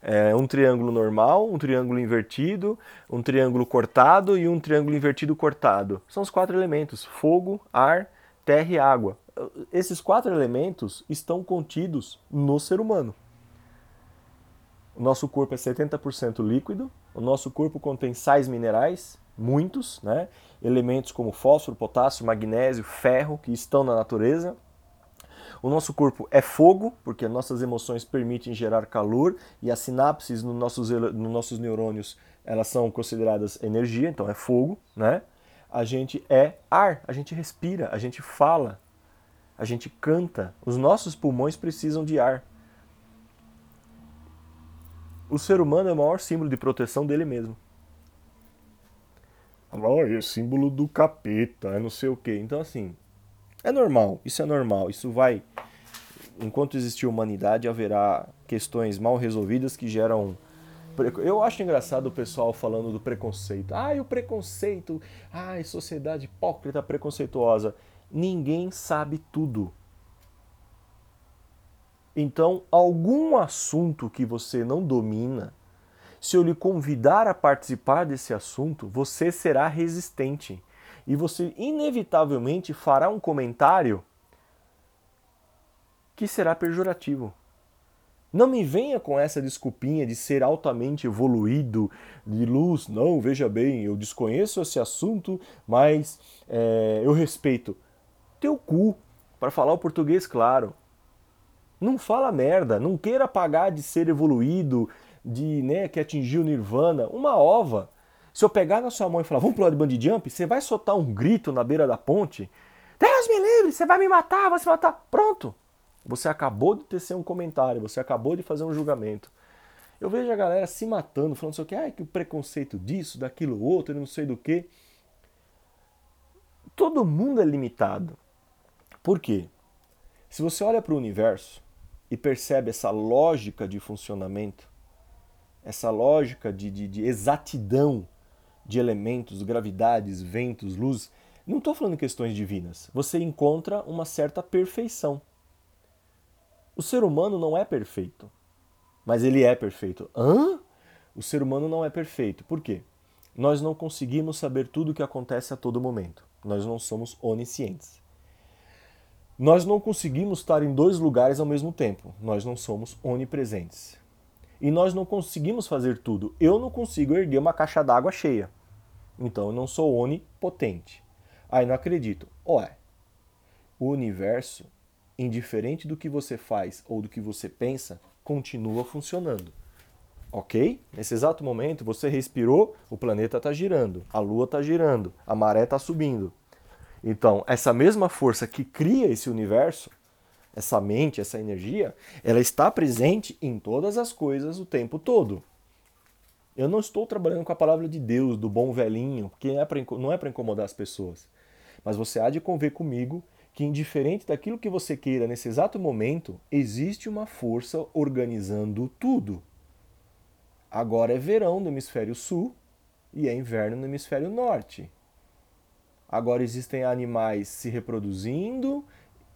É um triângulo normal, um triângulo invertido, um triângulo cortado e um triângulo invertido cortado. São os quatro elementos: fogo, ar, terra e água. Esses quatro elementos estão contidos no ser humano. O nosso corpo é 70% líquido, o nosso corpo contém sais minerais, muitos, né? elementos como fósforo, potássio, magnésio, ferro, que estão na natureza. O nosso corpo é fogo, porque nossas emoções permitem gerar calor e as sinapses nos nossos, nos nossos neurônios elas são consideradas energia, então é fogo. Né? A gente é ar, a gente respira, a gente fala, a gente canta. Os nossos pulmões precisam de ar o ser humano é o maior símbolo de proteção dele mesmo. Oh, é símbolo do capeta, é não sei o quê. Então, assim, é normal, isso é normal. Isso vai. Enquanto existir humanidade, haverá questões mal resolvidas que geram. Eu acho engraçado o pessoal falando do preconceito. Ai, o preconceito. Ai, sociedade hipócrita, preconceituosa. Ninguém sabe tudo. Então, algum assunto que você não domina, se eu lhe convidar a participar desse assunto, você será resistente e você inevitavelmente fará um comentário que será pejorativo. Não me venha com essa desculpinha de ser altamente evoluído, de luz. Não, veja bem, eu desconheço esse assunto, mas é, eu respeito. Teu cu, para falar o português claro. Não fala merda, não queira pagar de ser evoluído, de né, que atingiu nirvana, uma ova. Se eu pegar na sua mão e falar, vamos pular de bungee jump, você vai soltar um grito na beira da ponte. Deus me livre, você vai me matar, vai se matar. Pronto. Você acabou de tecer um comentário, você acabou de fazer um julgamento. Eu vejo a galera se matando, falando assim, ah, que o preconceito disso, daquilo outro, não sei do que. Todo mundo é limitado. Por quê? Se você olha para o universo, e percebe essa lógica de funcionamento, essa lógica de, de, de exatidão de elementos, gravidades, ventos, luz, não estou falando questões divinas. Você encontra uma certa perfeição. O ser humano não é perfeito, mas ele é perfeito. Hã? O ser humano não é perfeito. Por quê? Nós não conseguimos saber tudo o que acontece a todo momento. Nós não somos oniscientes. Nós não conseguimos estar em dois lugares ao mesmo tempo. Nós não somos onipresentes. E nós não conseguimos fazer tudo. Eu não consigo erguer uma caixa d'água cheia. Então eu não sou onipotente. Aí não acredito. Ué, o universo, indiferente do que você faz ou do que você pensa, continua funcionando. Ok? Nesse exato momento você respirou, o planeta está girando, a lua está girando, a maré está subindo. Então, essa mesma força que cria esse universo, essa mente, essa energia, ela está presente em todas as coisas o tempo todo. Eu não estou trabalhando com a palavra de Deus, do bom velhinho, porque não é para é incomodar as pessoas. Mas você há de conver comigo que, indiferente daquilo que você queira nesse exato momento, existe uma força organizando tudo. Agora é verão no hemisfério sul e é inverno no hemisfério norte. Agora existem animais se reproduzindo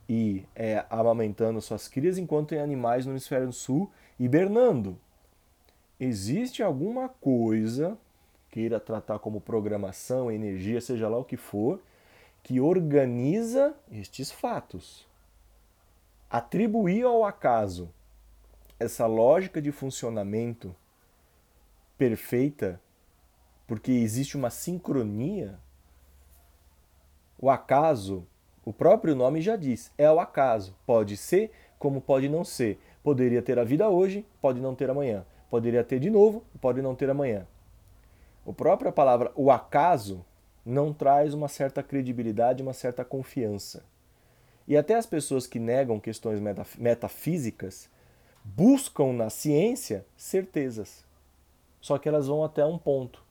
e é, amamentando suas crias, enquanto tem animais no hemisfério sul hibernando. Existe alguma coisa queira tratar como programação, energia, seja lá o que for, que organiza estes fatos. Atribuir ao acaso essa lógica de funcionamento perfeita, porque existe uma sincronia, o acaso, o próprio nome já diz, é o acaso. Pode ser como pode não ser. Poderia ter a vida hoje, pode não ter amanhã. Poderia ter de novo, pode não ter amanhã. A própria palavra o acaso não traz uma certa credibilidade, uma certa confiança. E até as pessoas que negam questões metafísicas buscam na ciência certezas. Só que elas vão até um ponto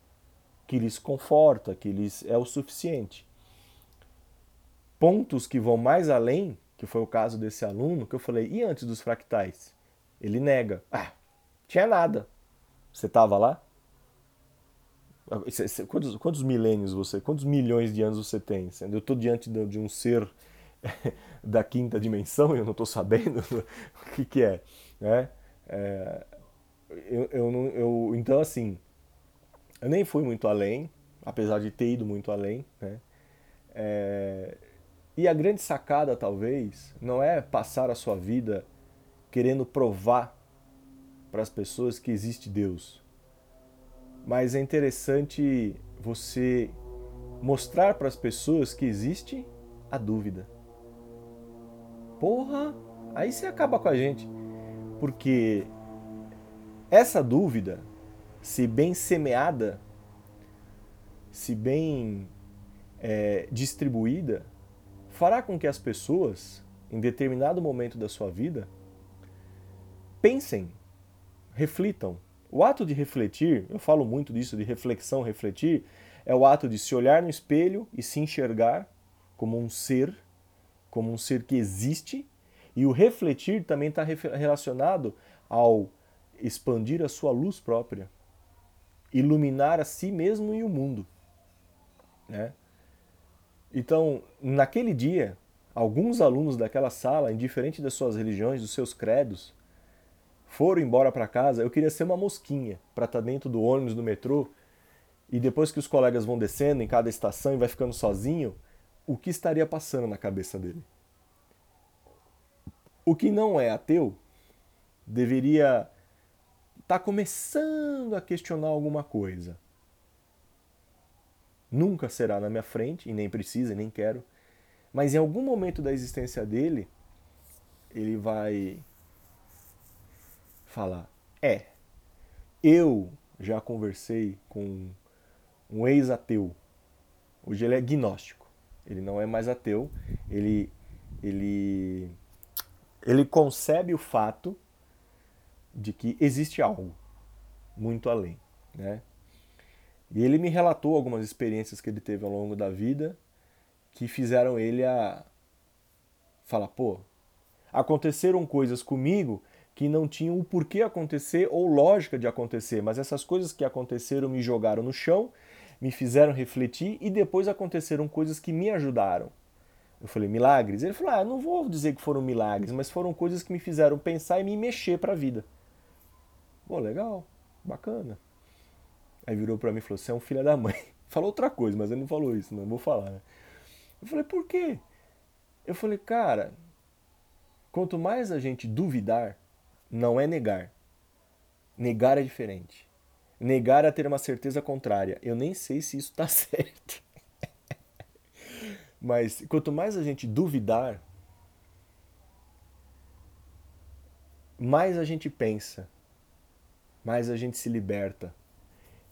que lhes conforta, que lhes é o suficiente. Pontos que vão mais além, que foi o caso desse aluno, que eu falei, e antes dos fractais? Ele nega. Ah, tinha nada. Você estava lá? Quantos, quantos milênios você, quantos milhões de anos você tem? Eu estou diante de um ser [LAUGHS] da quinta dimensão eu não estou sabendo [LAUGHS] o que, que é. Né? É, eu, eu, não, eu, então, assim, eu nem fui muito além, apesar de ter ido muito além. Né? É, e a grande sacada, talvez, não é passar a sua vida querendo provar para as pessoas que existe Deus. Mas é interessante você mostrar para as pessoas que existe a dúvida. Porra, aí você acaba com a gente. Porque essa dúvida, se bem semeada, se bem é, distribuída, fará com que as pessoas, em determinado momento da sua vida, pensem, reflitam. O ato de refletir, eu falo muito disso, de reflexão, refletir, é o ato de se olhar no espelho e se enxergar como um ser, como um ser que existe e o refletir também está relacionado ao expandir a sua luz própria, iluminar a si mesmo e o mundo. Né? Então, naquele dia, alguns alunos daquela sala, indiferente das suas religiões, dos seus credos, foram embora para casa. Eu queria ser uma mosquinha para estar tá dentro do ônibus, do metrô, e depois que os colegas vão descendo em cada estação e vai ficando sozinho, o que estaria passando na cabeça dele? O que não é ateu deveria estar tá começando a questionar alguma coisa. Nunca será na minha frente, e nem precisa, nem quero. Mas em algum momento da existência dele, ele vai falar: É, eu já conversei com um ex-ateu. Hoje ele é gnóstico. Ele não é mais ateu. Ele, ele ele concebe o fato de que existe algo muito além, né? E ele me relatou algumas experiências que ele teve ao longo da vida que fizeram ele a falar, pô, aconteceram coisas comigo que não tinham o porquê acontecer ou lógica de acontecer, mas essas coisas que aconteceram me jogaram no chão, me fizeram refletir e depois aconteceram coisas que me ajudaram. Eu falei, milagres? Ele falou, ah, não vou dizer que foram milagres, mas foram coisas que me fizeram pensar e me mexer para a vida. Pô, legal, bacana. Aí virou para mim e falou, você é um filho da mãe. [LAUGHS] Falou outra coisa, mas ele não falou isso, não vou falar. Né? Eu falei, por quê? Eu falei, cara, quanto mais a gente duvidar, não é negar. Negar é diferente. Negar é ter uma certeza contrária. Eu nem sei se isso está [LAUGHS] certo. Mas quanto mais a gente duvidar, mais a gente pensa, mais a gente se liberta,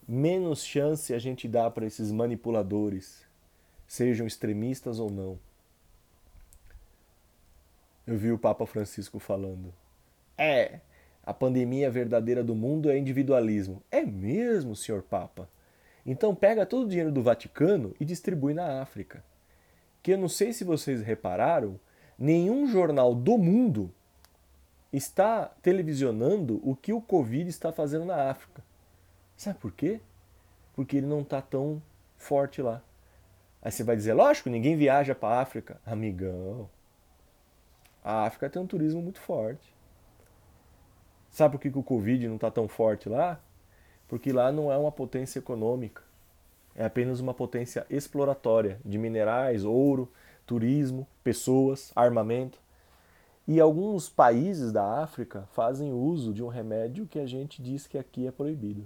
menos chance a gente dá para esses manipuladores, sejam extremistas ou não. Eu vi o Papa Francisco falando: é, a pandemia verdadeira do mundo é individualismo. É mesmo, senhor Papa? Então pega todo o dinheiro do Vaticano e distribui na África que eu não sei se vocês repararam, nenhum jornal do mundo está televisionando o que o Covid está fazendo na África. Sabe por quê? Porque ele não está tão forte lá. Aí você vai dizer, lógico, ninguém viaja para a África. Amigão, a África tem um turismo muito forte. Sabe por que, que o Covid não está tão forte lá? Porque lá não é uma potência econômica, é apenas uma potência exploratória de minerais, ouro, turismo, pessoas, armamento. E alguns países da África fazem uso de um remédio que a gente diz que aqui é proibido.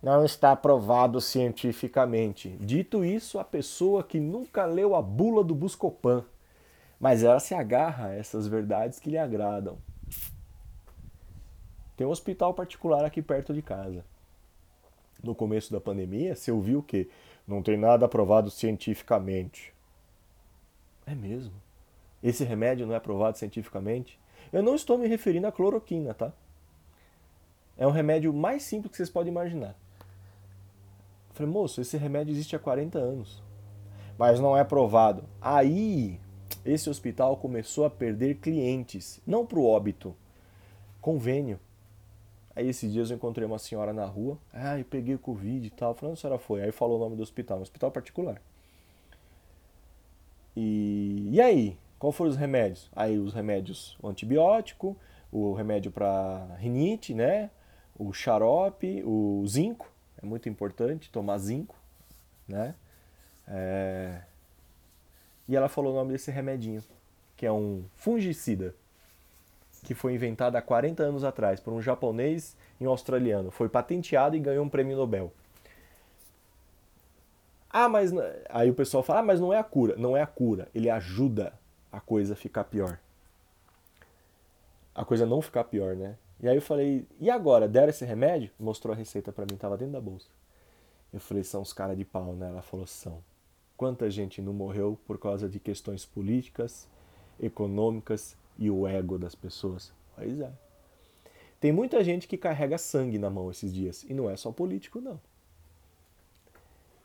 Não está provado cientificamente. Dito isso, a pessoa que nunca leu a bula do Buscopan, mas ela se agarra a essas verdades que lhe agradam. Tem um hospital particular aqui perto de casa. No começo da pandemia, você ouviu que não tem nada aprovado cientificamente. É mesmo? Esse remédio não é aprovado cientificamente? Eu não estou me referindo à cloroquina, tá? É um remédio mais simples que vocês podem imaginar. Falei, moço, esse remédio existe há 40 anos. Mas não é aprovado. Aí, esse hospital começou a perder clientes. Não para o óbito. Convênio. Aí esses dias eu encontrei uma senhora na rua. Ah, eu peguei Covid e tal. Falei, onde a senhora foi? Aí falou o nome do hospital, um hospital particular. E, e aí? Qual foram os remédios? Aí os remédios, o antibiótico, o remédio para rinite, né? O xarope, o zinco, é muito importante tomar zinco, né? É... E ela falou o nome desse remedinho, que é um fungicida que foi inventada há 40 anos atrás por um japonês e um australiano. Foi patenteado e ganhou um prêmio Nobel. Ah, mas. Aí o pessoal fala, ah, mas não é a cura. Não é a cura. Ele ajuda a coisa a ficar pior. A coisa não ficar pior, né? E aí eu falei, e agora? Deram esse remédio? Mostrou a receita para mim, tava dentro da bolsa. Eu falei, são os caras de pau, né? Ela falou, são. Quanta gente não morreu por causa de questões políticas, econômicas e o ego das pessoas. Pois é. Tem muita gente que carrega sangue na mão esses dias. E não é só político, não.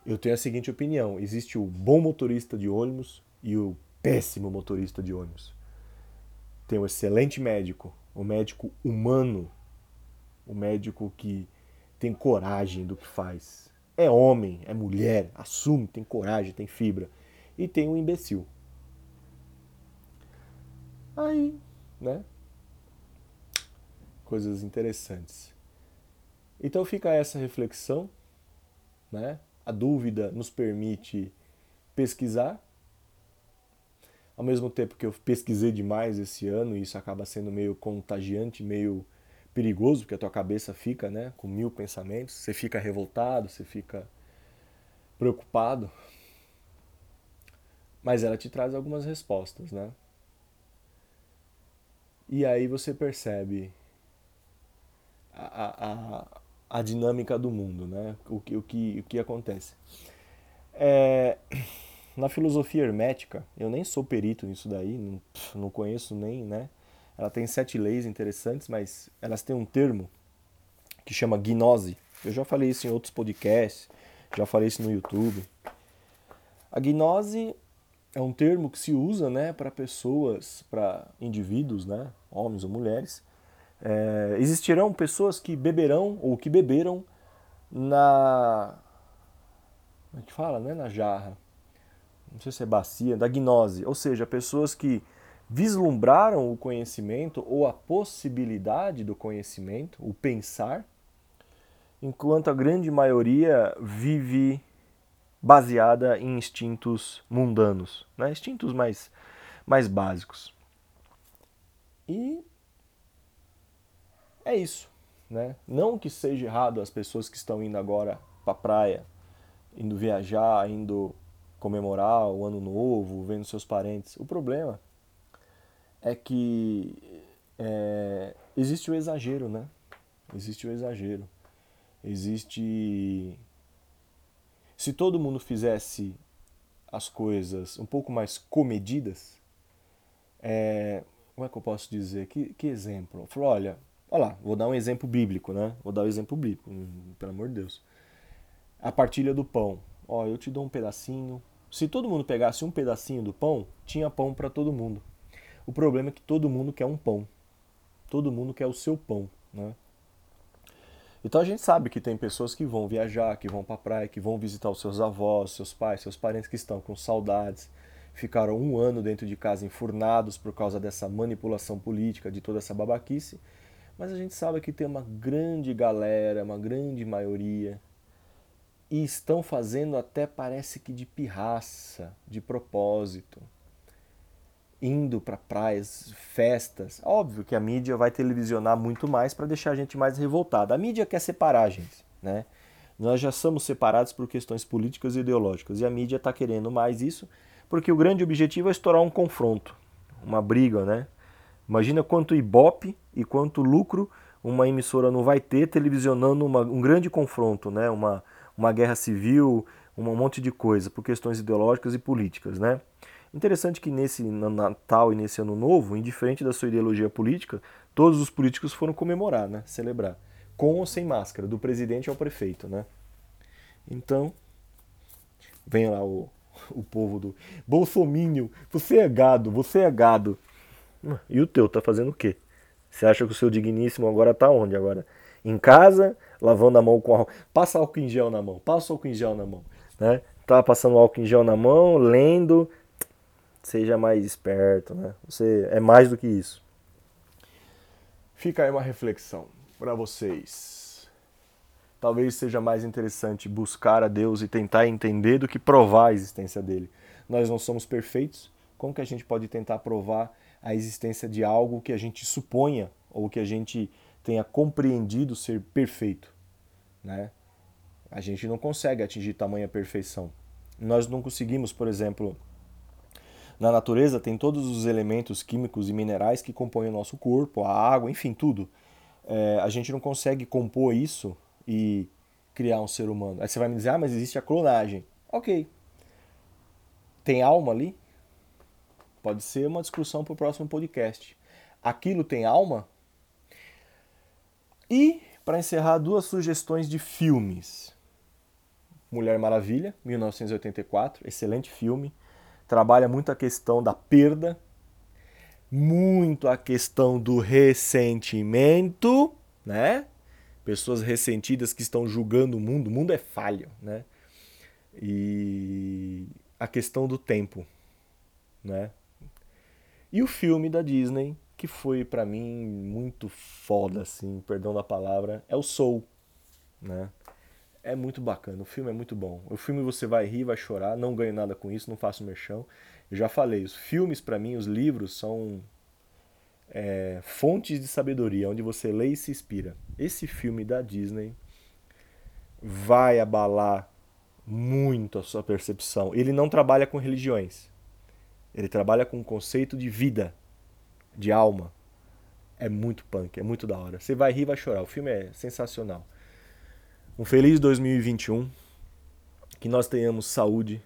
Eu tenho a seguinte opinião: existe o bom motorista de ônibus e o péssimo motorista de ônibus. Tem o excelente médico, o médico humano, o médico que tem coragem do que faz. É homem, é mulher, assume, tem coragem, tem fibra. E tem o imbecil, Aí, né? Coisas interessantes. Então fica essa reflexão, né? A dúvida nos permite pesquisar. Ao mesmo tempo que eu pesquisei demais esse ano, e isso acaba sendo meio contagiante, meio perigoso, porque a tua cabeça fica, né, com mil pensamentos, você fica revoltado, você fica preocupado. Mas ela te traz algumas respostas, né? E aí você percebe a, a, a dinâmica do mundo, né? o, que, o, que, o que acontece. É, na filosofia hermética, eu nem sou perito nisso daí, não, não conheço nem, né? Ela tem sete leis interessantes, mas elas têm um termo que chama gnose. Eu já falei isso em outros podcasts, já falei isso no YouTube. A gnose é um termo que se usa né, para pessoas, para indivíduos, né, homens ou mulheres. É, existirão pessoas que beberão ou que beberam na. Como é que fala? Né? Na jarra. Não sei se é bacia, da gnose. Ou seja, pessoas que vislumbraram o conhecimento ou a possibilidade do conhecimento, o pensar, enquanto a grande maioria vive baseada em instintos mundanos, né? instintos mais, mais básicos. E é isso. Né? Não que seja errado as pessoas que estão indo agora para a praia, indo viajar, indo comemorar o ano novo, vendo seus parentes. O problema é que é, existe o exagero, né? Existe o exagero. Existe se todo mundo fizesse as coisas um pouco mais comedidas, é, como é que eu posso dizer? Que, que exemplo? Olha, olha lá, vou dar um exemplo bíblico, né? Vou dar um exemplo bíblico, hum, pelo amor de Deus. A partilha do pão. Ó, eu te dou um pedacinho. Se todo mundo pegasse um pedacinho do pão, tinha pão para todo mundo. O problema é que todo mundo quer um pão. Todo mundo quer o seu pão, né? Então a gente sabe que tem pessoas que vão viajar, que vão para a praia, que vão visitar os seus avós, seus pais, seus parentes que estão com saudades, ficaram um ano dentro de casa enfurnados por causa dessa manipulação política, de toda essa babaquice, Mas a gente sabe que tem uma grande galera, uma grande maioria, e estão fazendo até parece que de pirraça, de propósito, indo para praias, festas. Óbvio que a mídia vai televisionar muito mais para deixar a gente mais revoltada. A mídia quer separar a gente, né? Nós já somos separados por questões políticas e ideológicas e a mídia está querendo mais isso porque o grande objetivo é estourar um confronto, uma briga, né? Imagina quanto ibope e quanto lucro uma emissora não vai ter televisionando uma, um grande confronto, né? Uma, uma guerra civil, um monte de coisa por questões ideológicas e políticas, né? Interessante que nesse Natal e nesse Ano Novo, indiferente da sua ideologia política, todos os políticos foram comemorar, né? Celebrar com ou sem máscara, do presidente ao prefeito, né? Então, vem lá o, o povo do Bolsomínio, você é gado, você é gado. E o teu tá fazendo o quê? Você acha que o seu digníssimo agora tá onde agora? Em casa, lavando a mão com álcool. Passa álcool em gel na mão, passa álcool em gel na mão, né? Tá passando álcool em gel na mão, lendo. Seja mais esperto, né? Você é mais do que isso. Fica aí uma reflexão para vocês. Talvez seja mais interessante buscar a Deus e tentar entender do que provar a existência dele. Nós não somos perfeitos. Como que a gente pode tentar provar a existência de algo que a gente suponha ou que a gente tenha compreendido ser perfeito, né? A gente não consegue atingir tamanha perfeição. Nós não conseguimos, por exemplo, na natureza tem todos os elementos químicos e minerais que compõem o nosso corpo, a água, enfim, tudo é, a gente não consegue compor isso e criar um ser humano. Aí você vai me dizer, ah, mas existe a clonagem. Ok. Tem alma ali? Pode ser uma discussão para o próximo podcast. Aquilo tem alma? E, para encerrar, duas sugestões de filmes. Mulher Maravilha, 1984, excelente filme. Trabalha muito a questão da perda muito a questão do ressentimento, né? Pessoas ressentidas que estão julgando o mundo, o mundo é falho, né? E a questão do tempo, né? E o filme da Disney, que foi para mim muito foda assim, perdão da palavra, é o Soul, né? É muito bacana, o filme é muito bom. O filme você vai rir, vai chorar, não ganho nada com isso, não faço merchão. Eu já falei, os filmes para mim, os livros são é, fontes de sabedoria, onde você lê e se inspira. Esse filme da Disney vai abalar muito a sua percepção. Ele não trabalha com religiões. Ele trabalha com o conceito de vida, de alma. É muito punk, é muito da hora. Você vai rir, vai chorar. O filme é sensacional. Um feliz 2021. Que nós tenhamos saúde,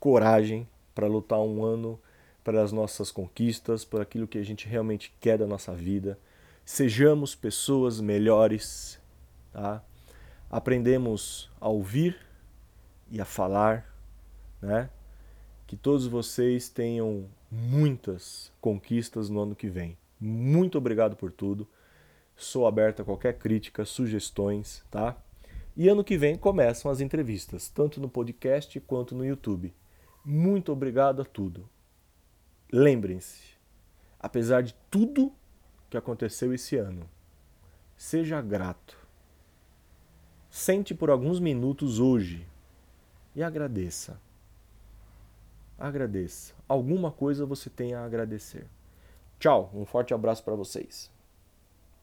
coragem para lutar um ano pelas nossas conquistas, por aquilo que a gente realmente quer da nossa vida. Sejamos pessoas melhores, tá? Aprendemos a ouvir e a falar, né? Que todos vocês tenham muitas conquistas no ano que vem. Muito obrigado por tudo. Sou aberto a qualquer crítica, sugestões, tá? E ano que vem começam as entrevistas, tanto no podcast quanto no YouTube. Muito obrigado a tudo. Lembrem-se, apesar de tudo que aconteceu esse ano, seja grato. Sente por alguns minutos hoje e agradeça. Agradeça. Alguma coisa você tem a agradecer. Tchau, um forte abraço para vocês.